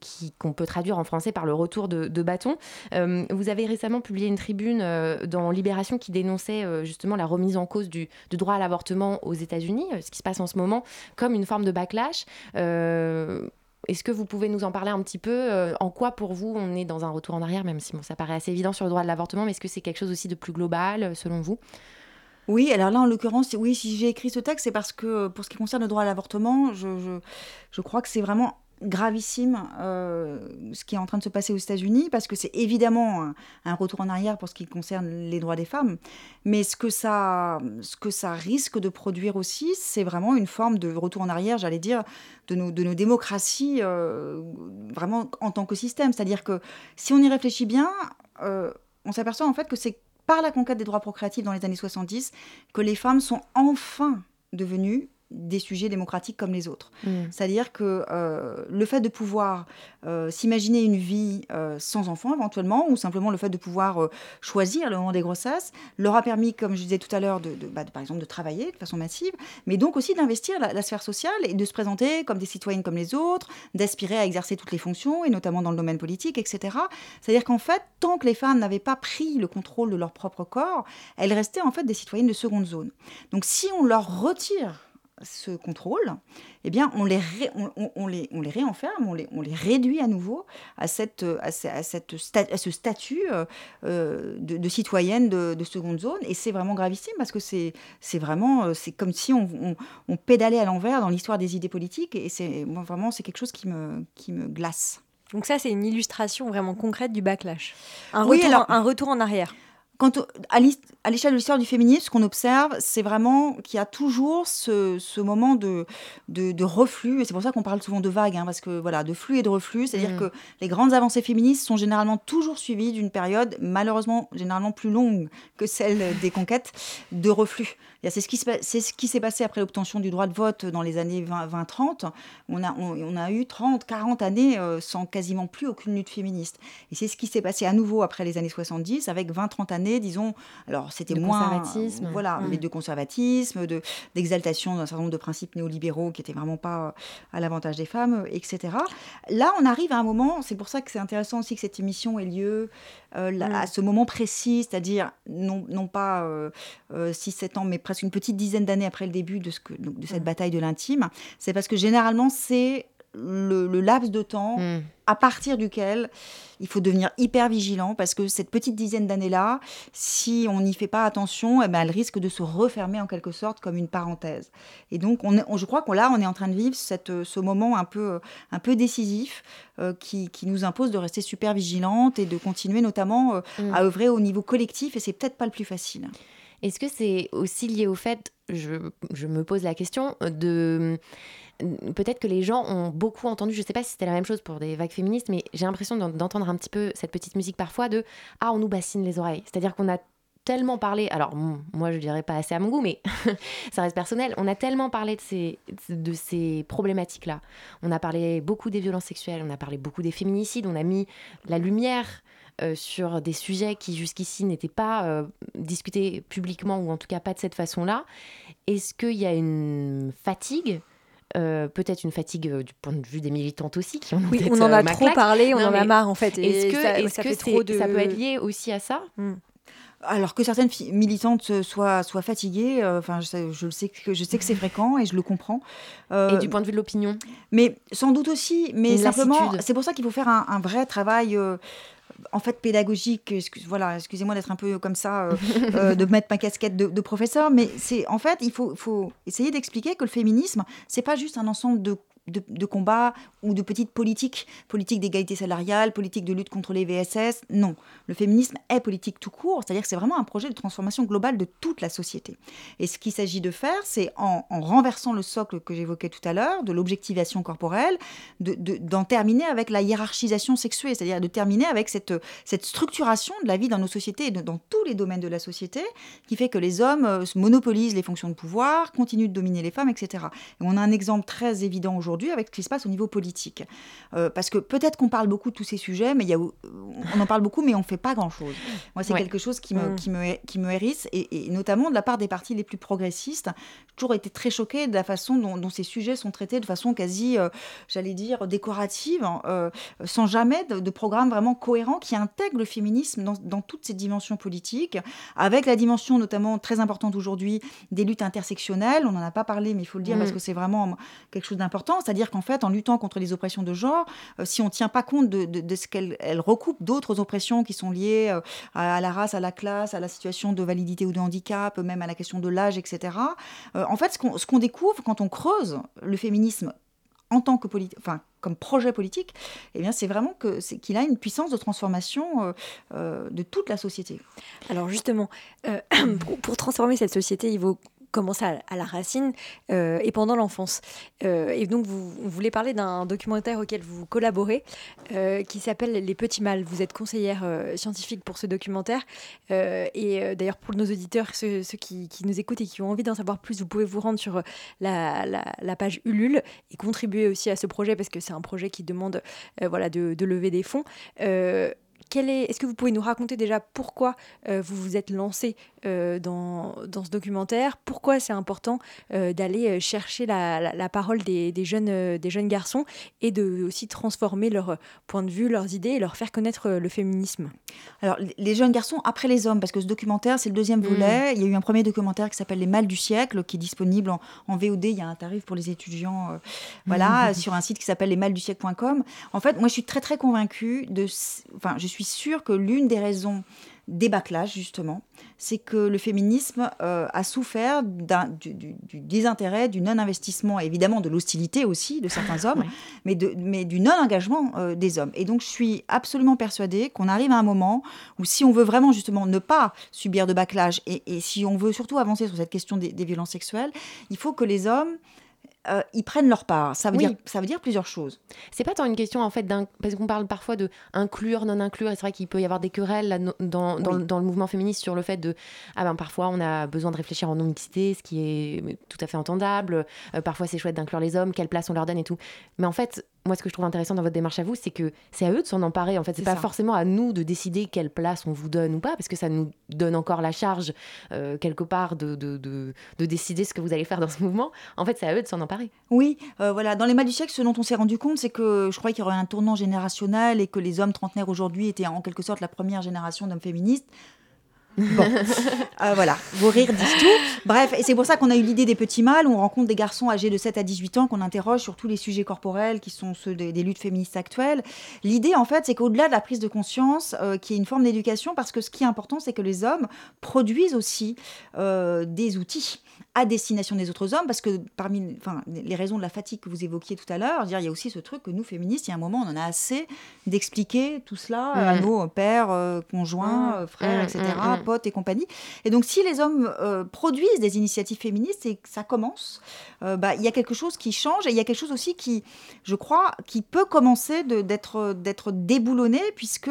qui- qu'on peut traduire en français par le retour de, de bâton. Vous avez récemment publié une tribune dans Libération qui dénonçait justement la remise en cause du, du droit à l'avortement aux États-Unis, ce qui se passe en ce moment, comme une forme de backlash. Euh, est-ce que vous pouvez nous en parler un petit peu euh, En quoi, pour vous, on est dans un retour en arrière, même si bon, ça paraît assez évident sur le droit de l'avortement, mais est-ce que c'est quelque chose aussi de plus global, euh, selon vous? Oui, alors là, en l'occurrence, oui, si j'ai écrit ce texte, c'est parce que pour ce qui concerne le droit à l'avortement, je crois que c'est vraiment gravissime euh, ce qui est en train de se passer aux États-Unis, parce que c'est évidemment un, retour en arrière pour ce qui concerne les droits des femmes, mais ce que ça, ce que ça risque de produire aussi, c'est vraiment une forme de retour en arrière, j'allais dire, de nos, de nos démocraties, euh, vraiment en tant que système. C'est-à-dire que si on y réfléchit bien, euh, on s'aperçoit en fait que c'est par la conquête des droits procréatifs dans les années 70 que les femmes sont enfin devenues des sujets démocratiques comme les autres. C'est-à-dire que euh, le fait de pouvoir euh, s'imaginer une vie euh, sans enfant éventuellement, ou simplement le fait de pouvoir choisir le moment des grossesses, leur a permis, comme je disais tout à l'heure, de, de- bah, de- par exemple de travailler de façon massive, mais donc aussi d'investir la, la sphère sociale et de se présenter comme des citoyennes comme les autres, d'aspirer à exercer toutes les fonctions, et notamment dans le domaine politique, etc. C'est-à-dire qu'en fait, tant que les femmes n'avaient pas pris le contrôle de leur propre corps, elles restaient en fait des citoyennes de seconde zone. Donc si on leur retire ce contrôle, eh bien, on les, ré- on, les, on les réenferme, on les, on les réduit à nouveau à, cette, à, ce- à cette à ce statut euh, euh, de, de citoyenne de, de seconde zone. Et c'est vraiment gravissime parce que c'est vraiment, euh, c'est comme si on, on- pédalait à l'envers dans l'histoire des idées politiques. Et c'est moi, vraiment, c'est quelque chose qui me, qui me glace. Donc ça, c'est une illustration vraiment concrète du backlash. Un, Oui, retour, alors- un retour en arrière. Quant au- à l'échelle de l'histoire du féminisme, ce qu'on observe, c'est vraiment qu'il y a toujours ce, ce moment de, de, de reflux, et c'est pour ça qu'on parle souvent de vagues, hein, parce que voilà, de flux et de reflux, c'est-à-dire Mm. que les grandes avancées féministes sont généralement toujours suivies d'une période, malheureusement, généralement plus longue que celle des conquêtes, de reflux. C'est ce qui se s'est passé après l'obtention du droit de vote dans les années 20-30. On a, on, on a eu 30, 40 années euh, sans quasiment plus aucune lutte féministe. Et c'est ce qui s'est passé à nouveau après les années 70, avec 20-30 années, disons, alors c'était moins... conservatisme. Voilà, Mm. mais de conservatisme, de- d'exaltation d'un certain nombre de principes néolibéraux qui étaient vraiment pas euh, à l'avantage des femmes, euh, etc. Là, on arrive à un moment, c'est pour ça que c'est intéressant aussi que cette émission ait lieu euh, là, Mm. à ce moment précis, c'est-à-dire non, non pas 6-7 ans, mais presque une petite dizaine d'années après le début de, ce que, donc, de cette Mm. bataille de l'intime. C'est parce que généralement, c'est le, le laps de temps Mm. à partir duquel il faut devenir hyper vigilant parce que cette petite dizaine d'années-là, si on n'y fait pas attention, eh ben, elle risque de se refermer en quelque sorte comme une parenthèse. Et donc, on est- on- je crois qu'on là, on est en train de vivre cette, euh, ce moment un peu, un peu décisif euh, qui, qui nous impose de rester super vigilante et de continuer notamment euh, Mm. à œuvrer au niveau collectif. Et c'est peut-être pas le plus facile. Est-ce que c'est aussi lié au fait, je, me pose la question, de peut-être que les gens ont beaucoup entendu, je ne sais pas si c'était la même chose pour des vagues féministes, mais j'ai l'impression d'en- d'entendre un petit peu cette petite musique parfois de ah on nous bassine les oreilles, c'est-à-dire qu'on a tellement parlé, alors mm, moi je dirais pas assez à mon goût, mais (laughs) ça reste personnel, on a tellement parlé de ces, de ces problématiques-là. On a parlé beaucoup des violences sexuelles, on a parlé beaucoup des féminicides, on a mis la lumière sur des sujets qui jusqu'ici n'étaient pas euh, discutés publiquement ou en tout cas pas de cette façon-là. Est-ce qu'il y a une fatigue euh, peut-être une fatigue euh, du point de vue des militantes aussi qui ont Oui, on en euh, a trop claque. parlé, on Non, en a marre en fait. Est-ce que, ça, est-ce ça que fait c'est- trop de... ça peut être lié aussi à ça? Alors que certaines militantes euh, soient, soient fatiguées, euh, enfin, je, sais- je le sais que je sais que c'est fréquent et je le comprends. Euh, Et du point de vue de l'opinion? mais sans doute aussi, mais Une simplement, c'est pour ça qu'il faut faire un, un vrai travail. En fait, pédagogique, voilà, excusez-moi d'être un peu comme ça, euh, euh, de mettre ma casquette de, de professeur, mais c'est en fait, il faut, faut essayer d'expliquer que le féminisme, c'est pas juste un ensemble de, de, de combats ou de petites politiques, politique d'égalité salariale, politique de lutte contre les VSS. Non, le féminisme est politique tout court, c'est-à-dire que c'est vraiment un projet de transformation globale de toute la société. Et ce qu'il s'agit de faire, c'est en, en renversant le socle que j'évoquais tout à l'heure, de l'objectivation corporelle, de- de- d'en terminer avec la hiérarchisation sexuée, c'est-à-dire de terminer avec cette, structuration de la vie dans nos sociétés et dans tous les domaines de la société, qui fait que les hommes euh, se monopolisent les fonctions de pouvoir, continuent de dominer les femmes, etc. Et on a un exemple très évident aujourd'hui avec ce qui se passe au niveau politique. Euh, parce que peut-être qu'on parle beaucoup de tous ces sujets, mais il y a, on en parle beaucoup, mais on ne fait pas grand-chose. Moi, c'est Ouais. quelque chose qui me, Mm. qui me, qui me hérisse, et, et notamment de la part des partis les plus progressistes. J'ai toujours été très choquée de la façon dont, dont ces sujets sont traités de façon quasi, euh, j'allais dire, décorative, hein, euh, sans jamais de, de programme vraiment cohérent qui intègre le féminisme dans, dans toutes ses dimensions politiques, avec la dimension notamment très importante aujourd'hui des luttes intersectionnelles. On n'en a pas parlé, mais il faut le dire Mm. parce que c'est vraiment quelque chose d'important. C'est-à-dire qu'en fait, en luttant contre les oppressions de genre, euh, si on ne tient pas compte de, ce qu'elle elle recoupe d'autres oppressions qui sont liées euh, à, la race, à la classe, à la situation de validité ou de handicap, même à la question de l'âge, etc. Euh, en fait, ce qu'on découvre quand on creuse le féminisme en tant que comme projet politique, eh c'est vraiment qu'il a une puissance de transformation de toute la société. Alors justement, (clears throat) pour, pour transformer cette société, il faut commencer à, la racine euh, et pendant l'enfance. Euh, et donc, vous, voulez parler d'un documentaire auquel vous collaborez euh, qui s'appelle Les Petits Mâles. Vous êtes conseillère scientifique pour ce documentaire. Et d'ailleurs, pour nos auditeurs, ceux, qui, nous écoutent et qui ont envie d'en savoir plus, vous pouvez vous rendre sur la, page Ulule et contribuer aussi à ce projet parce que c'est un projet qui demande voilà, de lever des fonds. Quel est, est-ce que vous pouvez nous raconter déjà pourquoi euh, vous vous êtes lancé euh, dans, dans ce documentaire? Pourquoi c'est important euh, d'aller chercher la, la- la parole des, des jeunes, des jeunes garçons et de aussi transformer leur point de vue, leurs idées et leur faire connaître le féminisme? Alors, les- jeunes garçons après les hommes, parce que ce documentaire, c'est le deuxième Mm. volet. Il y a eu un premier documentaire qui s'appelle Les Mâles du siècle, qui est disponible en, en VOD. Il y a un tarif pour les étudiants, euh, voilà, (laughs) sur un site qui s'appelle lesmâlesdusiècle.com. En fait, moi, je suis très, très convaincue de. Enfin, je suis sûre que l'une des raisons des bâclages, justement, c'est que le féminisme euh, a souffert du, du- du désintérêt, du non-investissement, évidemment de l'hostilité aussi de certains (laughs) hommes, Ouais. mais, de- mais du non-engagement euh, des hommes. Et donc, je suis absolument persuadée qu'on arrive à un moment où si on veut vraiment justement ne pas subir de bâclage, et, et si on veut surtout avancer sur cette question des, des violences sexuelles, il faut que les hommes euh, y prennent leur part. Ça veut, Oui. dire, ça veut dire plusieurs choses. C'est pas tant une question en fait d'un parce qu'on parle parfois de inclure, non inclure. Et c'est vrai qu'il peut y avoir des querelles là, dans, dans, Oui. dans le mouvement féministe sur le fait de ah ben parfois on a besoin de réfléchir en non mixité, ce qui est tout à fait entendable. Euh, parfois c'est chouette d'inclure les hommes, quelle place on leur donne et tout. Mais en fait, moi ce que je trouve intéressant dans votre démarche à vous, c'est que c'est à eux de s'en emparer. En fait, c'est pas ça. forcément à nous de décider quelle place on vous donne ou pas, parce que ça nous donne encore la charge euh, quelque part de, de, de, de décider ce que vous allez faire dans ce mouvement. En fait, c'est à eux de s'en emparer. Oui, euh, voilà. Dans les mal du siècle, ce dont on s'est rendu compte, c'est que je croyais qu'il y aurait un tournant générationnel et que les hommes trentenaires aujourd'hui étaient en quelque sorte la première génération d'hommes féministes. Bon, (laughs) Euh, voilà, vos rires disent tout. Bref, et c'est pour ça qu'on a eu l'idée des petits mâles, où on rencontre des garçons âgés de 7 à 18 ans qu'on interroge sur tous les sujets corporels qui sont ceux des, des luttes féministes actuelles. L'idée, en fait, c'est qu'au-delà de la prise de conscience, euh, qui est une forme d'éducation, parce que ce qui est important, c'est que les hommes produisent aussi euh, des outils à destination des autres hommes, parce que parmi enfin, les raisons de la fatigue que vous évoquiez tout à l'heure, il y a aussi ce truc que nous, féministes, il y a un moment, on en a assez d'expliquer tout cela à Mhm. nos pères, euh, conjoints, euh, frères, Mhm, etc., mhm. potes et compagnie. Et donc, si les hommes euh, produisent des initiatives féministes et que ça commence, euh, bah, il y a quelque chose qui change et il y a quelque chose aussi qui, je crois, qui peut commencer d'être d'être déboulonné, puisque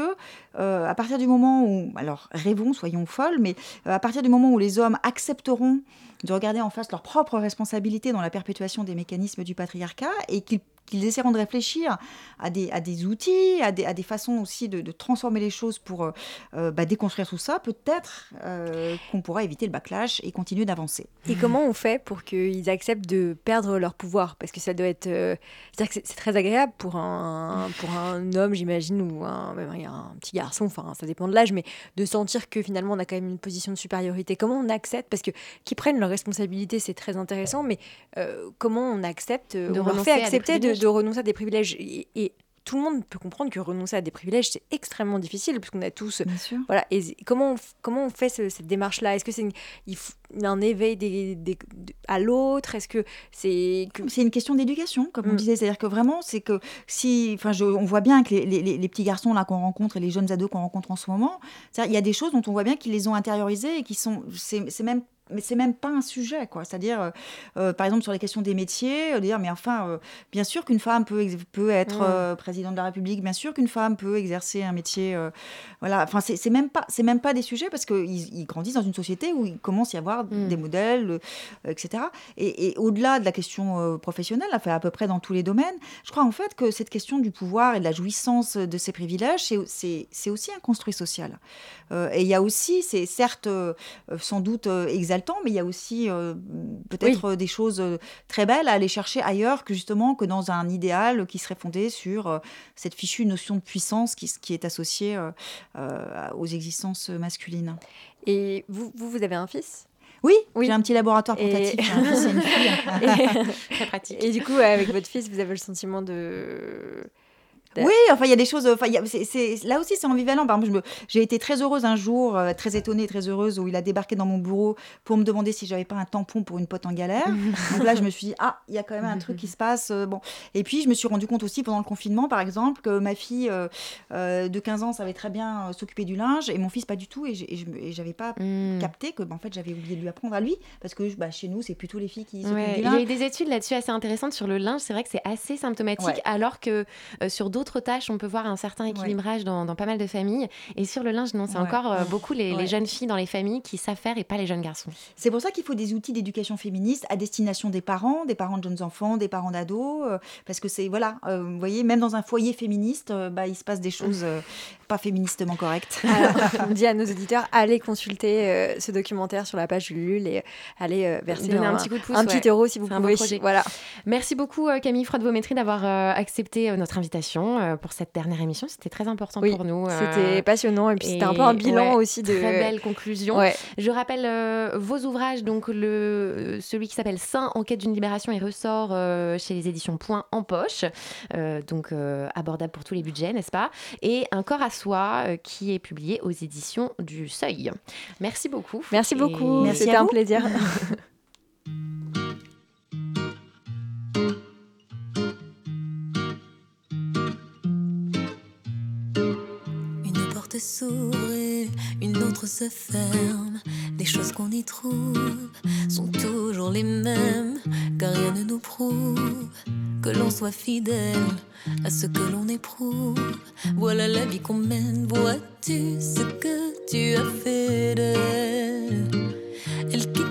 euh, à partir du moment où, alors rêvons, soyons folles, mais euh, à partir du moment où les hommes accepteront de regarder en face leur propre responsabilité dans la perpétuation des mécanismes du patriarcat et qu'ils qu'ils essaieront de réfléchir à des, à des outils, à des, à des façons aussi de, de transformer les choses pour euh, euh, bah, déconstruire tout ça, peut-être euh, qu'on pourra éviter le backlash et continuer d'avancer. Et comment on fait pour qu'ils acceptent de perdre leur pouvoir? Parce que ça doit être. euh, C'est-à-dire que c'est- très agréable pour un, pour un homme, j'imagine, ou un, même un, un petit garçon, enfin, ça dépend de l'âge, mais de sentir que finalement on a quand même une position de supériorité. Comment on accepte? Parce que qu'ils prennent leurs responsabilités, c'est très intéressant, mais euh, comment on accepte De On leur fait accepter de, de renoncer à des privilèges. Et, et tout le monde peut comprendre que renoncer à des privilèges, c'est extrêmement difficile, parce qu'on a tous Bien sûr. voilà, et comment on, comment on fait ce- cette démarche-là? Est-ce que c'est un éveil des, des- de- à l'autre? Est-ce que c'est que... C'est une question d'éducation, comme on Mm. disait. C'est-à-dire que vraiment, c'est que si. Enfin, on voit bien que les, les- les- les petits garçons là qu'on rencontre et les jeunes ados qu'on rencontre en ce moment, il y a des choses dont on voit bien qu'ils les ont intériorisées et qui sont. C'est même. Mais c'est même pas un sujet, quoi. C'est-à-dire, euh, euh, par exemple, sur les questions des métiers, euh, dire, mais enfin, euh, bien sûr qu'une femme peut, peut être Mm. euh, présidente de la République, bien sûr qu'une femme peut exercer un métier. voilà. Enfin, c'est même pas, c'est même pas des sujets parce qu'ils ils grandissent dans une société où il commence à y avoir Mm. des modèles, etc. Et, et au-delà de la question professionnelle, enfin, à peu près dans tous les domaines, je crois en fait que cette question du pouvoir et de la jouissance de ces privilèges, c'est- aussi un construit social. Et il y a aussi, c'est certes sans doute exaltant, mais il y a aussi euh, peut-être euh, des choses euh, très belles à aller chercher ailleurs que justement que dans un idéal qui serait fondé sur euh, cette fichue notion de puissance qui, qui est associée euh, euh, aux existences masculines. Et vous, vous, vous avez un fils? Oui, Oui. j'ai un petit laboratoire portatif, un fils et (laughs) une fille. et, (laughs) Très pratique. et du coup, avec votre fils, vous avez le sentiment de... Oui, enfin, il y a des choses. Enfin, y a- là aussi, c'est ambivalent. Par exemple, j'ai été très heureuse un jour, euh, très étonnée, très heureuse, où il a débarqué dans mon bureau pour me demander si j'avais pas un tampon pour une pote en galère. (laughs) Donc là, je me suis dit, ah, il y a quand même un truc qui se passe. euh, bon. Et puis, je me suis rendu compte aussi pendant le confinement, par exemple, que ma fille euh, de 15 ans savait très bien s'occuper du linge et mon fils pas du tout. Et j'avais pas Mm. capté que, bah, en fait, j'avais oublié de lui apprendre à lui parce que bah, chez nous, c'est plutôt les filles qui s'occupent Ouais, du il y a linge. eu des études là-dessus assez intéressantes sur le linge. C'est vrai que c'est assez symptomatique, Ouais. alors que sur d'autres tâches, on peut voir un certain équilibrage dans, dans pas mal de familles. Et sur le linge, non, c'est Ouais. encore euh, beaucoup les, jeunes filles dans les familles qui savent faire et pas les jeunes garçons. C'est pour ça qu'il faut des outils d'éducation féministe à destination des parents, des parents de jeunes enfants, des parents d'ados, euh, parce que c'est voilà, euh, vous voyez, même dans un foyer féministe, euh, bah, il se passe des choses euh, pas féministement correctes. (laughs) Alors, (laughs) on dit à nos auditeurs, allez consulter euh, ce documentaire sur la page du LUL et allez euh, verser un, un petit coup de pouce, un ouais. petit euro si vous C'est un beau pouvez. Voilà. Merci beaucoup euh, Camille Froide-Vométrie d'avoir euh, accepté euh, notre invitation euh, pour cette dernière émission. C'était très important Oui, pour nous. euh, C'était passionnant et puis c'était un peu un bilan ouais, aussi de. Très belle conclusion. Ouais. Je rappelle euh, vos ouvrages, donc le, celui qui s'appelle Saint, Enquête d'une libération et ressort euh, chez les éditions Point en poche, euh, donc euh, abordable pour tous les budgets, n'est-ce pas? Et Un corps à soi euh, qui est publié aux éditions du Seuil. Merci beaucoup. Merci beaucoup. Merci C'était à un vous. plaisir. (laughs) une autre se ferme. Les choses qu'on y trouve sont toujours les mêmes, car rien ne nous prouve que l'on soit fidèle à ce que l'on éprouve. Voilà la vie qu'on mène, vois-tu ce que tu as fait d'elle? Elle qui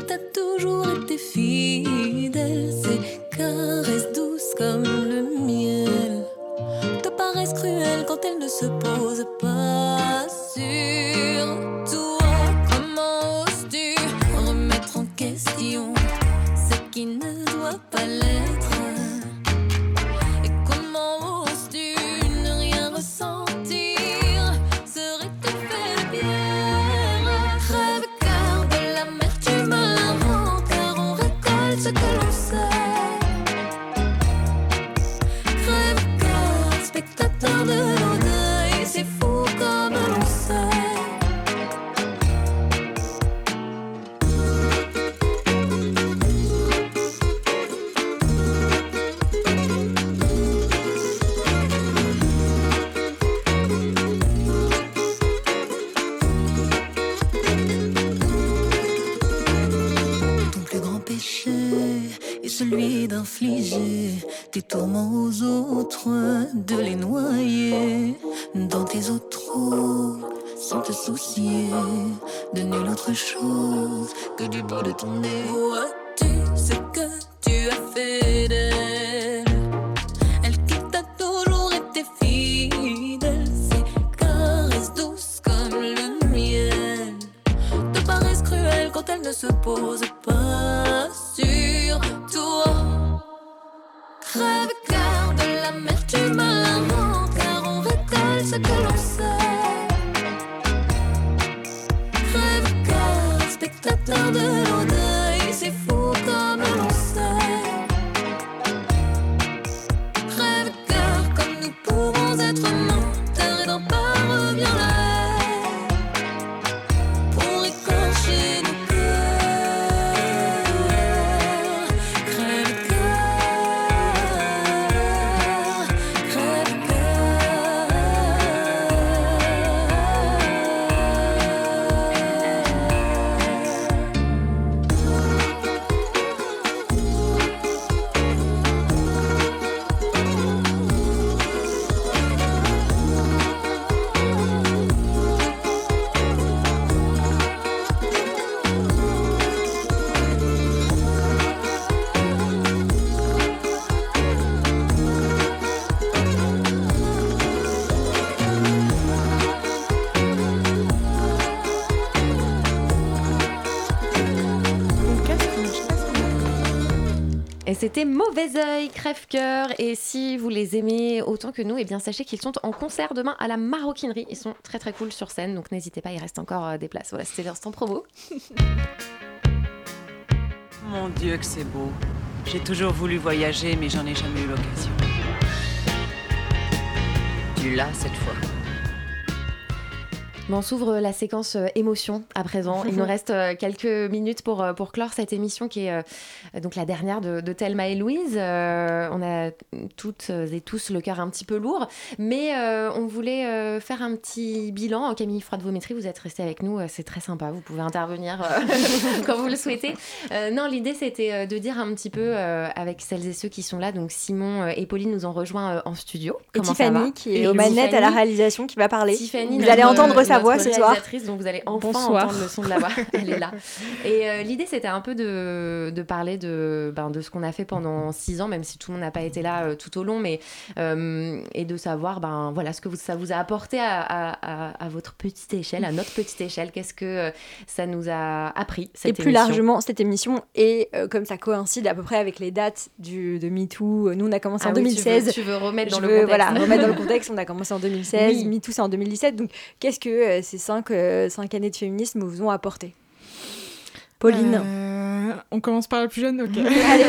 se pose pas sur toi. Crève cœur de l'amertume à l'amant, car on rétale ce que l'on c'était Mauvais Oeil, Crève-Cœur. Et si vous les aimez autant que nous, eh bien sachez qu'ils sont en concert demain à la Maroquinerie. Ils sont très très cool sur scène, donc n'hésitez pas, il reste encore euh, des places. Voilà, c'était l'instant promo. (laughs) Mon Dieu, que c'est beau. J'ai toujours voulu voyager, mais j'en ai jamais eu l'occasion. Tu l'as cette fois. Bon, on s'ouvre la séquence euh, émotion à présent. Il nous (laughs) reste euh, quelques minutes pour, euh, pour clore cette émission qui est euh, donc la dernière de, de Thelma et Louise. Euh, on a toutes et tous le cœur un petit peu lourd, mais euh, on voulait euh, faire un petit bilan. Camille Froide-Vométrie, vous êtes resté avec nous, c'est très sympa. Vous pouvez intervenir euh, (laughs) quand vous le souhaitez. Euh, non, l'idée c'était de dire un petit peu euh, avec celles et ceux qui sont là. Donc Simon et Pauline nous ont rejoints euh, en studio. Et Comment ça va Tiffany qui est Et aux manettes à la réalisation qui va parler. Tiffany, Vous allez entendre sa voix ce soir. réalisatrice, Donc vous allez enfin Bonsoir. entendre le son de la voix. (laughs) Elle est là. Et euh, l'idée, c'était un peu de, de parler de, ben, de ce qu'on a fait pendant six ans, même si tout le monde n'a pas été là euh, tout au long, mais euh, et de savoir, ben voilà, ce que vous- ça vous a apporté à, à- à- à votre petite échelle, à notre petite échelle. Qu'est-ce que ça nous a appris cette et plus émission largement, cette émission, et comme ça coïncide à peu près avec les dates du, de MeToo, nous on a commencé Ah en oui, tu veux- 2016. Tu veux, remettre dans Je le veux, contexte. Voilà, remettre dans le (laughs) contexte, on a commencé en 2016, Oui. MeToo c'est en 2017, donc qu'est-ce que euh, ces cinq, euh, cinq années de féminisme vous ont apporté Pauline Euh, on commence par la plus jeune, ok. (laughs) Allez,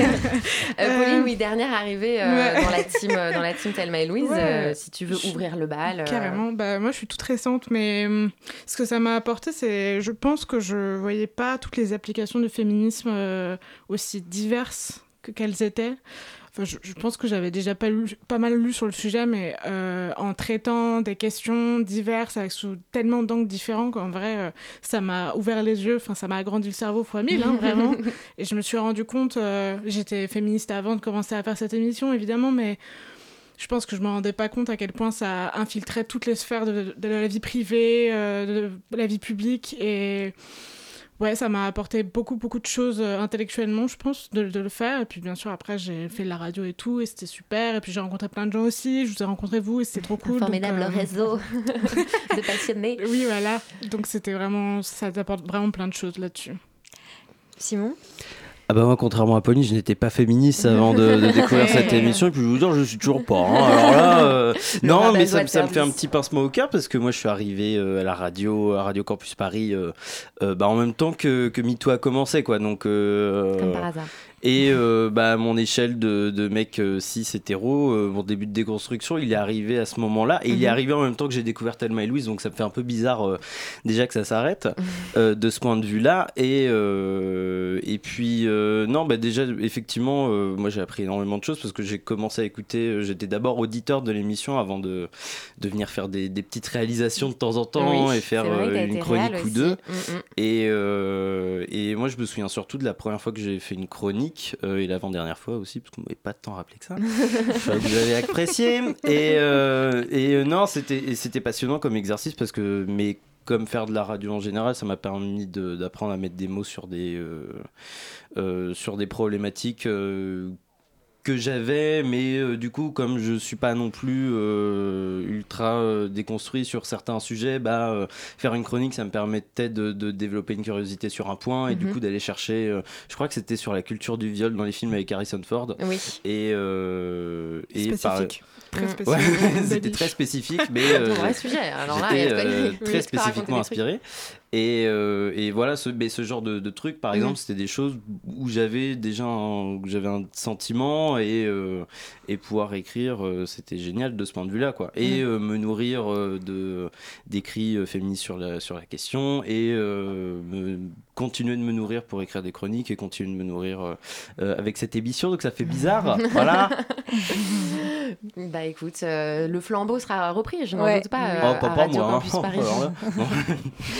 Euh, Pauline, oui, dernière arrivée euh, Ouais. dans la team, dans la team Thelma et Louise. Ouais. euh, si tu veux Je- ouvrir le bal. euh, Carrément. Bah, moi, je suis toute récente, mais hum, ce que ça m'a apporté, c'est. Je pense que je voyais pas toutes les applications du féminisme euh, aussi diverses que qu'elles étaient. Enfin, je, je pense que j'avais déjà pas, lu, pas mal lu sur le sujet, mais euh, en traitant des questions diverses avec sous tellement d'angles différents qu'en vrai, euh, ça m'a ouvert les yeux, enfin, ça m'a agrandi le cerveau fois mille, hein, vraiment. (laughs) Et je me suis rendu compte, euh, j'étais féministe avant de commencer à faire cette émission, évidemment, mais je pense que je me rendais pas compte à quel point ça infiltrait toutes les sphères de, de la vie privée, euh, de la vie publique. Et ouais, ça m'a apporté beaucoup, beaucoup de choses euh, intellectuellement, je pense, de, de le faire. Et puis bien sûr, après, j'ai fait de la radio et tout, et c'était super. Et puis j'ai rencontré plein de gens aussi. Je vous ai rencontré vous, et c'était trop cool. Un formidable donc, euh, réseau (laughs) (laughs) de passionnés. Oui, voilà. Donc c'était vraiment, ça t'apporte vraiment plein de choses là-dessus. Simon? Ah bah moi, contrairement à Pauline, je n'étais pas féministe avant de, de découvrir (laughs) cette émission. Et puis je vous dire, je suis toujours pas. hein. Alors là, euh, non, mais ça, me fait un petit pincement au cœur parce que moi, je suis arrivé euh, à la radio, à Radio Campus Paris, euh, bah, en même temps que, que MeToo a commencé, quoi. Donc, Comme par hasard. Et euh, bah, à mon échelle de, de mec euh, cis hétéro, euh, mon début de déconstruction, il est arrivé à ce moment-là. Et il est Mhm. arrivé en même temps que j'ai découvert Thelma et Louise, donc ça me fait un peu bizarre euh, déjà que ça s'arrête (laughs) euh, de ce point de vue-là. Et, euh, et puis, euh, non, bah, déjà, effectivement, euh, moi j'ai appris énormément de choses parce que j'ai commencé à écouter, euh, j'étais d'abord auditeur de l'émission avant de, de venir faire des, des petites réalisations de temps en temps Oui, et faire vrai une chronique ou deux. Mm, mm. Et, euh, et moi, je me souviens surtout de la première fois que j'ai fait une chronique, euh, et l'avant-dernière fois aussi, parce qu'on m'avait pas tant rappelé que ça. (laughs) Enfin, vous avez apprécié. Et, euh, et euh, non, c'était passionnant comme exercice, parce que, mais comme faire de la radio en général, ça m'a permis d'apprendre à mettre des mots sur des, euh, euh, sur des problématiques. euh, que j'avais, mais euh, du coup, comme je suis pas non plus euh, ultra euh, déconstruit sur certains sujets, bah, faire une chronique, ça me permettait de, de développer une curiosité sur un point et du Mhm. coup d'aller chercher. je crois que c'était sur la culture du viol dans les films avec Harrison Ford. Oui. Et, et par-. Très Mm. spécifique. Ouais, (laughs) c'était très spécifique, (laughs) mais euh, Un vrai sujet. Alors là, euh, très (laughs) spécifiquement inspiré. Et, euh, et voilà, ce, mais ce genre de, de trucs, par Mhm. exemple, c'était des choses où j'avais déjà un, où j'avais un sentiment et, euh, et pouvoir écrire, euh, c'était génial de ce point de vue-là. quoi. Et euh, me nourrir de, d'écrits féministes sur la, sur la question et euh, me- continuer de me nourrir pour écrire des chroniques et continuer de me nourrir euh, euh, avec cette émission. Donc ça fait bizarre. (laughs) voilà. Bah écoute, euh, le flambeau sera repris, je n'en Ouais. doute pas. Oh, euh, pas à Radio moi, hein. (laughs) Paris.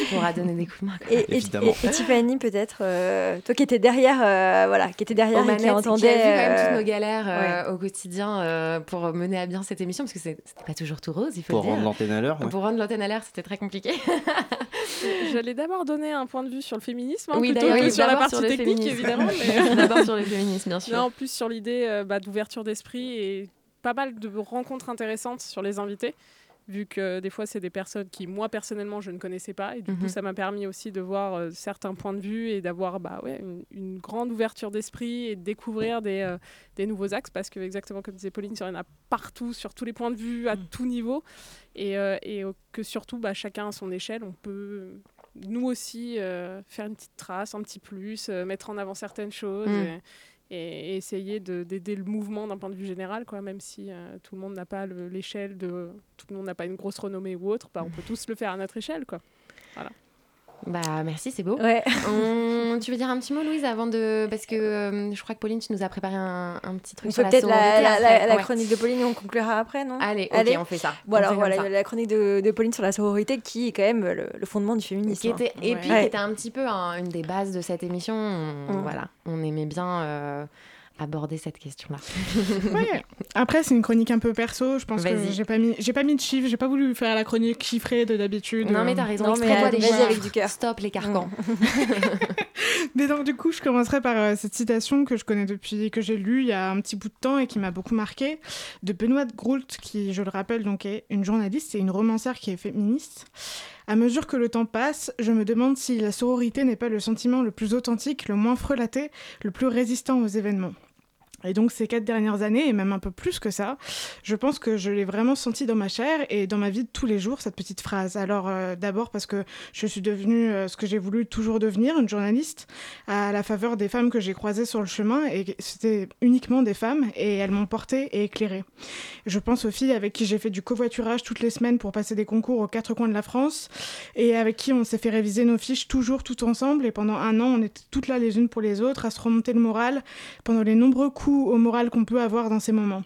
Tu pourras donner des coups de main. quoi. Et, et- Évidemment. et- et Tiffany, peut-être, euh, toi qui étais derrière, euh, voilà, qui étais derrière Aux et qui entendait. qui a vu quand même toutes nos galères euh, au quotidien euh, pour mener à bien cette émission, parce que c'était pas toujours tout rose, il faut Pour le dire. rendre l'antenne à l'heure. ouais. Pour rendre l'antenne à l'air, c'était très compliqué. J'allais d'abord donner un point de vue sur le féminisme, hein, oui, plutôt que oui, sur la partie sur technique, féminisme. évidemment. (laughs) mais- d'abord sur le féminisme, bien sûr. Non, en plus sur l'idée euh, bah, d'ouverture d'esprit et pas mal de rencontres intéressantes sur les invités, vu que des fois c'est des personnes qui moi personnellement je ne connaissais pas et du Mhm. coup ça m'a permis aussi de voir euh, certains points de vue et d'avoir bah, ouais, une, une grande ouverture d'esprit et de découvrir des, euh, des nouveaux axes parce que exactement comme disait Pauline, il y en a partout, sur tous les points de vue, à tout niveau et, euh, et euh, que surtout bah, chacun à son échelle, on peut nous aussi euh, faire une petite trace, un petit plus, euh, mettre en avant certaines choses. Mm. et- et, essayer de- d'aider le mouvement d'un point de vue général, quoi, même si euh, tout le monde n'a pas le- l'échelle de. Tout le monde n'a pas une grosse renommée ou autre, bah, on peut tous le faire à notre échelle. Quoi. Voilà. Bah merci, c'est beau. Ouais. On- Tu veux dire un petit mot, Louise, avant de. Parce que euh, je crois que Pauline, tu nous as préparé un, un petit truc On la peut-être la, la- la- après. la Ouais. chronique de Pauline et on conclura après, non? Allez, ok, Allez. on fait ça. Bon, On alors voilà, ça. la chronique de, de Pauline sur la sororité qui est quand même le, le fondement du féminisme. qui était, et hein. puis Ouais. qui était un petit peu un- une des bases de cette émission. On. Voilà, on aimait bien euh, aborder cette question-là. (laughs) Ouais. Après, c'est une chronique un peu perso. Je pense que j'ai pas mis, j'ai pas mis de chiffres. J'ai pas voulu faire la chronique chiffrée de d'habitude. Non, mais Euh, t'as raison. Non, mais vas-y chiffres. avec du cœur. Stop les carcans. (laughs) Mais donc du coup, je commencerai par euh, cette citation que je connais depuis que j'ai lue il y a un petit bout de temps et qui m'a beaucoup marqué de Benoît Groult, qui, je le rappelle, donc est une journaliste et une romancière qui est féministe. À mesure que le temps passe, je me demande si la sororité n'est pas le sentiment le plus authentique, le moins frelaté, le plus résistant aux événements. Et donc ces quatre dernières années, et même un peu plus que ça, je pense que je l'ai vraiment senti dans ma chair et dans ma vie de tous les jours, cette petite phrase. Alors euh, d'abord parce que je suis devenue euh, ce que j'ai voulu toujours devenir, une journaliste, à la faveur des femmes que j'ai croisées sur le chemin, et c'était uniquement des femmes, et elles m'ont portée et éclairée. Je pense aux filles avec qui j'ai fait du covoiturage toutes les semaines pour passer des concours aux quatre coins de la France, et avec qui on s'est fait réviser nos fiches toujours tout ensemble, et pendant un an, on était toutes là les unes pour les autres, à se remonter le moral, pendant les nombreux coups au moral qu'on peut avoir dans ces moments.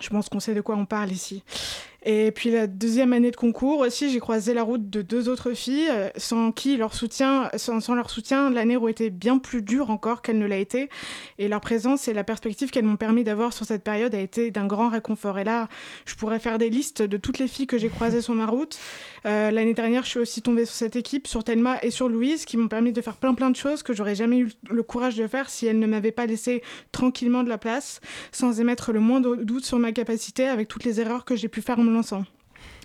Je pense qu'on sait de quoi on parle ici. Et puis la deuxième année de concours aussi, j'ai croisé la route de deux autres filles, euh, sans qui leur soutien, sans, leur soutien, l'année aurait été bien plus dure encore qu'elle ne l'a été. Et leur présence et la perspective qu'elles m'ont permis d'avoir sur cette période a été d'un grand réconfort. Et là, je pourrais faire des listes de toutes les filles que j'ai croisées sur ma route. Euh, l'année dernière, je suis aussi tombée sur cette équipe, sur Thelma et sur Louise, qui m'ont permis de faire plein plein de choses que j'aurais jamais eu le courage de faire si elles ne m'avaient pas laissé tranquillement de la place, sans émettre le moindre doute sur ma capacité avec toutes les erreurs que j'ai pu faire en me lançant.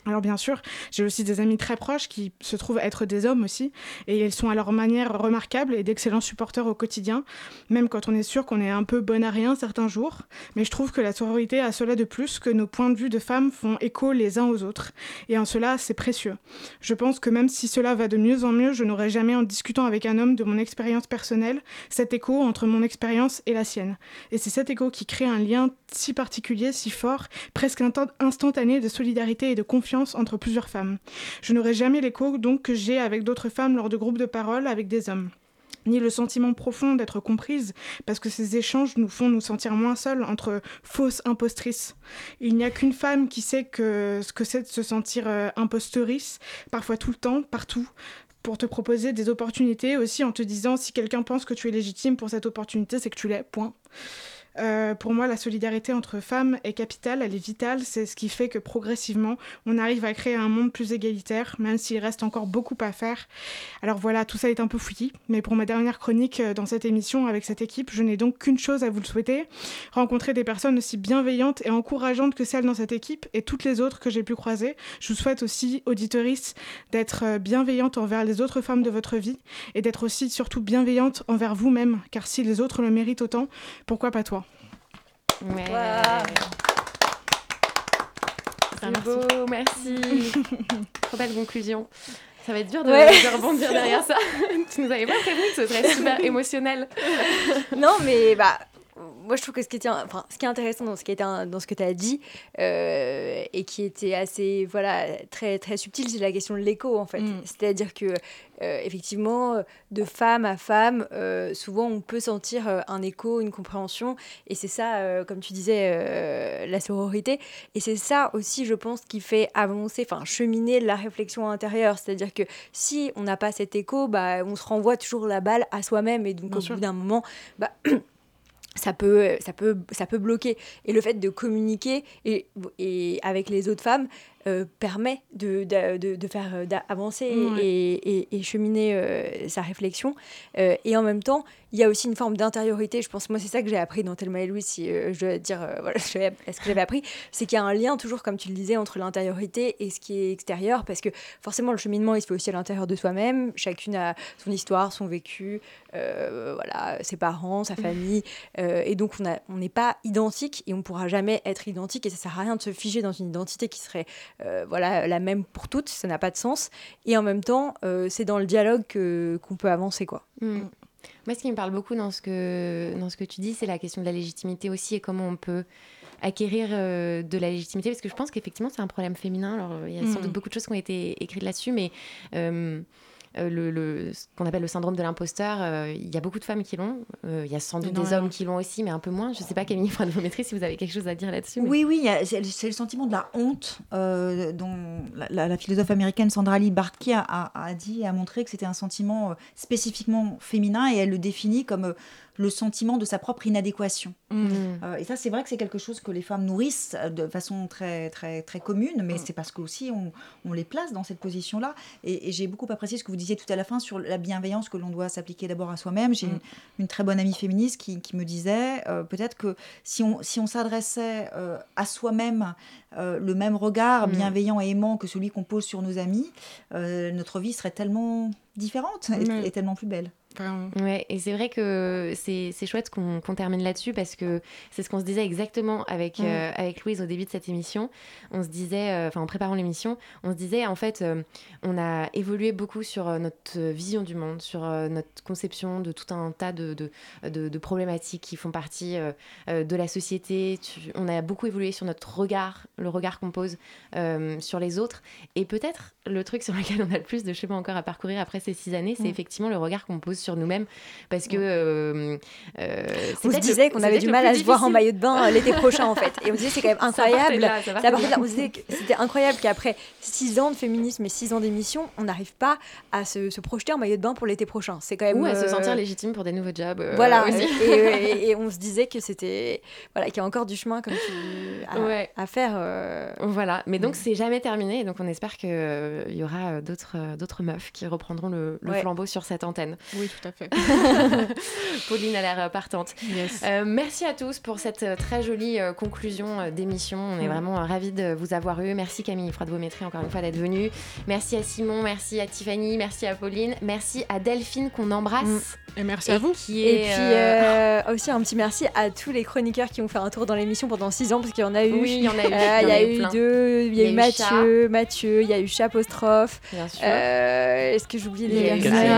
Alors bien sûr, j'ai aussi des amis très proches qui se trouvent être des hommes aussi, et ils sont à leur manière remarquables et d'excellents supporters au quotidien, même quand on est sûr qu'on est un peu bon à rien certains jours. Mais je trouve que la sororité a cela de plus que nos points de vue de femmes font écho les uns aux autres, et en cela c'est précieux. Je pense que même si cela va de mieux en mieux, je n'aurai jamais en discutant avec un homme de mon expérience personnelle cet écho entre mon expérience et la sienne. Et c'est cet écho qui crée un lien si particulier, si fort, presque instantané de solidarité et de confiance entre plusieurs femmes. Je n'aurai jamais l'écho donc que j'ai avec d'autres femmes lors de groupes de parole avec des hommes ni le sentiment profond d'être comprise, parce que ces échanges nous font nous sentir moins seuls entre fausses impostrices. Il n'y a qu'une femme qui sait que ce que c'est de se sentir euh, imposteurice, parfois tout le temps, partout, pour te proposer des opportunités aussi en te disant si quelqu'un pense que tu es légitime pour cette opportunité, c'est que tu l'es, point. Euh, pour moi, la solidarité entre femmes est capitale, elle est vitale. C'est ce qui fait que progressivement, on arrive à créer un monde plus égalitaire, même s'il reste encore beaucoup à faire. Alors voilà, tout ça est un peu fouillis, mais pour ma dernière chronique euh, dans cette émission avec cette équipe, je n'ai donc qu'une chose à vous le souhaiter rencontrer des personnes aussi bienveillantes et encourageantes que celles dans cette équipe et toutes les autres que j'ai pu croiser. Je vous souhaite aussi, auditoristes, d'être euh, bienveillante envers les autres femmes de votre vie et d'être aussi surtout bienveillante envers vous-même, car si les autres le méritent autant, pourquoi pas toi? Ouais. C'est merci. beau, merci. (laughs) Trop belle conclusion. Ça va être dur de, Ouais. de rebondir derrière ça. (laughs) tu nous avais pas prévenu que ce serait super (laughs) émotionnel. non, mais bah, moi je trouve que ce qui était, enfin, ce qui est intéressant dans ce qui était dans ce que tu as dit euh, et qui était assez, voilà, très très subtil, c'est la question de l'écho en fait. Mm. C'est-à-dire que euh, effectivement, de femme à femme, euh, souvent on peut sentir un écho, une compréhension, et c'est ça, comme tu disais, la sororité. Et c'est ça aussi, je pense, qui fait avancer, enfin cheminer la réflexion intérieure. C'est-à-dire que si on n'a pas cet écho, bah, on se renvoie toujours la balle à soi-même, et donc Bien au sûr. bout d'un moment, bah, ça peut, ça, peut, ça peut bloquer. Et le fait de communiquer et, et avec les autres femmes euh, permet de, de, de, de faire euh, avancer Ouais. et, et, et cheminer euh, sa réflexion. Euh, et en même temps, il y a aussi une forme d'intériorité. Je pense, moi, c'est ça que j'ai appris dans Thelma et Louise, si je dois dire voilà, (laughs) ce que j'avais appris, c'est qu'il y a un lien, toujours comme tu le disais, entre l'intériorité et ce qui est extérieur, parce que forcément, le cheminement, il se fait aussi à l'intérieur de soi-même. Chacune a son histoire, son vécu, voilà, ses parents, sa famille. Euh, et donc, on a- on n'est pas identique et on pourra jamais être identique. Et ça sert à rien de se figer dans une identité qui serait euh, voilà, la même pour toutes. Ça n'a pas de sens. Et en même temps, euh, c'est dans le dialogue qu'on peut avancer, quoi. Mm. Moi, ce qui me parle beaucoup dans ce que, dans ce que tu dis, c'est la question de la légitimité aussi et comment on peut acquérir euh, de la légitimité. Parce que je pense qu'effectivement, c'est un problème féminin. Alors, il y a sans Mm. doute beaucoup de choses qui ont été écrites là-dessus, mais euh, le, le- ce qu'on appelle le syndrome de l'imposteur, euh, il y a beaucoup de femmes qui l'ont. Euh, Il y a sans doute des hommes qui l'ont aussi, mais un peu moins. Je ne sais pas, Camille Froide-Vométrie, si vous avez quelque chose à dire là-dessus. mais- Oui, oui, c'est le sentiment de la honte euh, dont la, la- la philosophe américaine Sandra Lee Bartke a, a- a dit et a montré que c'était un sentiment euh, spécifiquement féminin et elle le définit comme euh, le sentiment de sa propre inadéquation. Mm. Euh, et ça, c'est vrai que c'est quelque chose que les femmes nourrissent euh, de façon très, très, très commune, mais Mm. c'est parce qu'aussi on, on les place dans cette position-là. Et, et j'ai beaucoup apprécié ce que vous disiez tout à la fin sur la bienveillance que l'on doit s'appliquer d'abord à soi-même. J'ai Mm. une, une très bonne amie féministe qui, qui me disait euh, peut-être que si on, si on s'adressait euh, à soi-même euh, le même regard Mm. bienveillant et aimant que celui qu'on pose sur nos amis, euh, notre vie serait tellement différente et tellement plus belle. Vraiment. Ouais, et c'est vrai que c'est chouette qu'on qu'on termine là-dessus parce que c'est ce qu'on se disait exactement avec, euh, avec Louise au début de cette émission. On se disait, euh, enfin en préparant l'émission, on se disait en fait, euh, on a évolué beaucoup sur notre vision du monde, sur notre conception de tout un tas de, de, de- de problématiques qui font partie de la société. Tu- on a beaucoup évolué sur notre regard, le regard qu'on pose sur les autres. Et peut-être le truc sur lequel on a le plus de chemin encore à parcourir après ces six années, c'est effectivement le regard qu'on pose sur nous-mêmes. Parce que. euh, euh, On se disait qu'on avait du mal à se voir en maillot de bain euh, l'été prochain, en fait. Et on se disait, c'est quand même (laughs) incroyable. là, là. là. On se disait que c'était incroyable qu'après six ans de féminisme et six ans d'émission, on n'arrive pas à se, se projeter en maillot de bain pour l'été prochain. C'est quand même. Ou à se sentir légitime pour des nouveaux jobs. Voilà, aussi. et, et- et on se disait que c'était. Voilà, qu'il y a encore du chemin comme tu, à, Ouais. à faire. Voilà, mais donc c'est jamais terminé, et donc on espère qu'il y aura d'autres d'autres meufs qui reprendront le, le Ouais. flambeau sur cette antenne. Oui, tout à fait. (laughs) Pauline a l'air euh, partante. Yes. Euh, merci à tous pour cette euh, très jolie conclusion d'émission. On est Mm. vraiment ravis de vous avoir eu. Merci Camille Froide-Vométrie encore une fois d'être venue. Merci à Simon, merci à Tiffany, merci à Pauline, merci à Delphine qu'on embrasse. Mm. Et merci Et à vous. Qui Et est, puis euh, euh, aussi un petit merci à tous les chroniqueurs qui ont fait un tour dans l'émission pendant six ans, parce qu'il y en a eu. Oui, il y en a eu. Il y a eu deux, il y a eu Mathieu, Mathieu, il y a eu Chapostrophe. Bien sûr. Euh, Est-ce que j'oublie les Kathleen.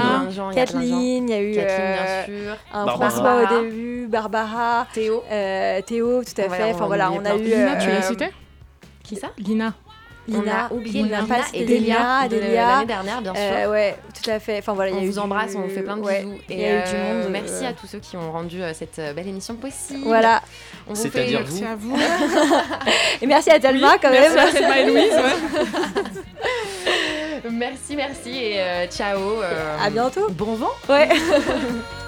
Il y a plein de gens. Kathleen, il y a eu Kathleen, euh, bien sûr. un Barbara. François au début, Barbara, Théo. euh, Théo, tout à fait. on Enfin en voilà, on a eu Lina, tu euh, l'as cité Qui ça? Lina. On Lina, a oublié Lina, Lina et Delia, Delia de Delia. l'année dernière, bien sûr. Euh, ouais, tout à fait. Enfin voilà, il on y a eu vous embrasse, du- on vous fait plein de ouais, bisous. il y a eu du euh, monde. Merci euh, à tous ceux qui ont rendu euh, cette euh, belle émission possible. Voilà. On vous fait- vous. Merci à vous. (laughs) Et merci à Thelma quand même. Merci à Thelma et Louise. (laughs) Merci, merci et euh, ciao. euh, À bientôt. Bon vent. Ouais. (laughs)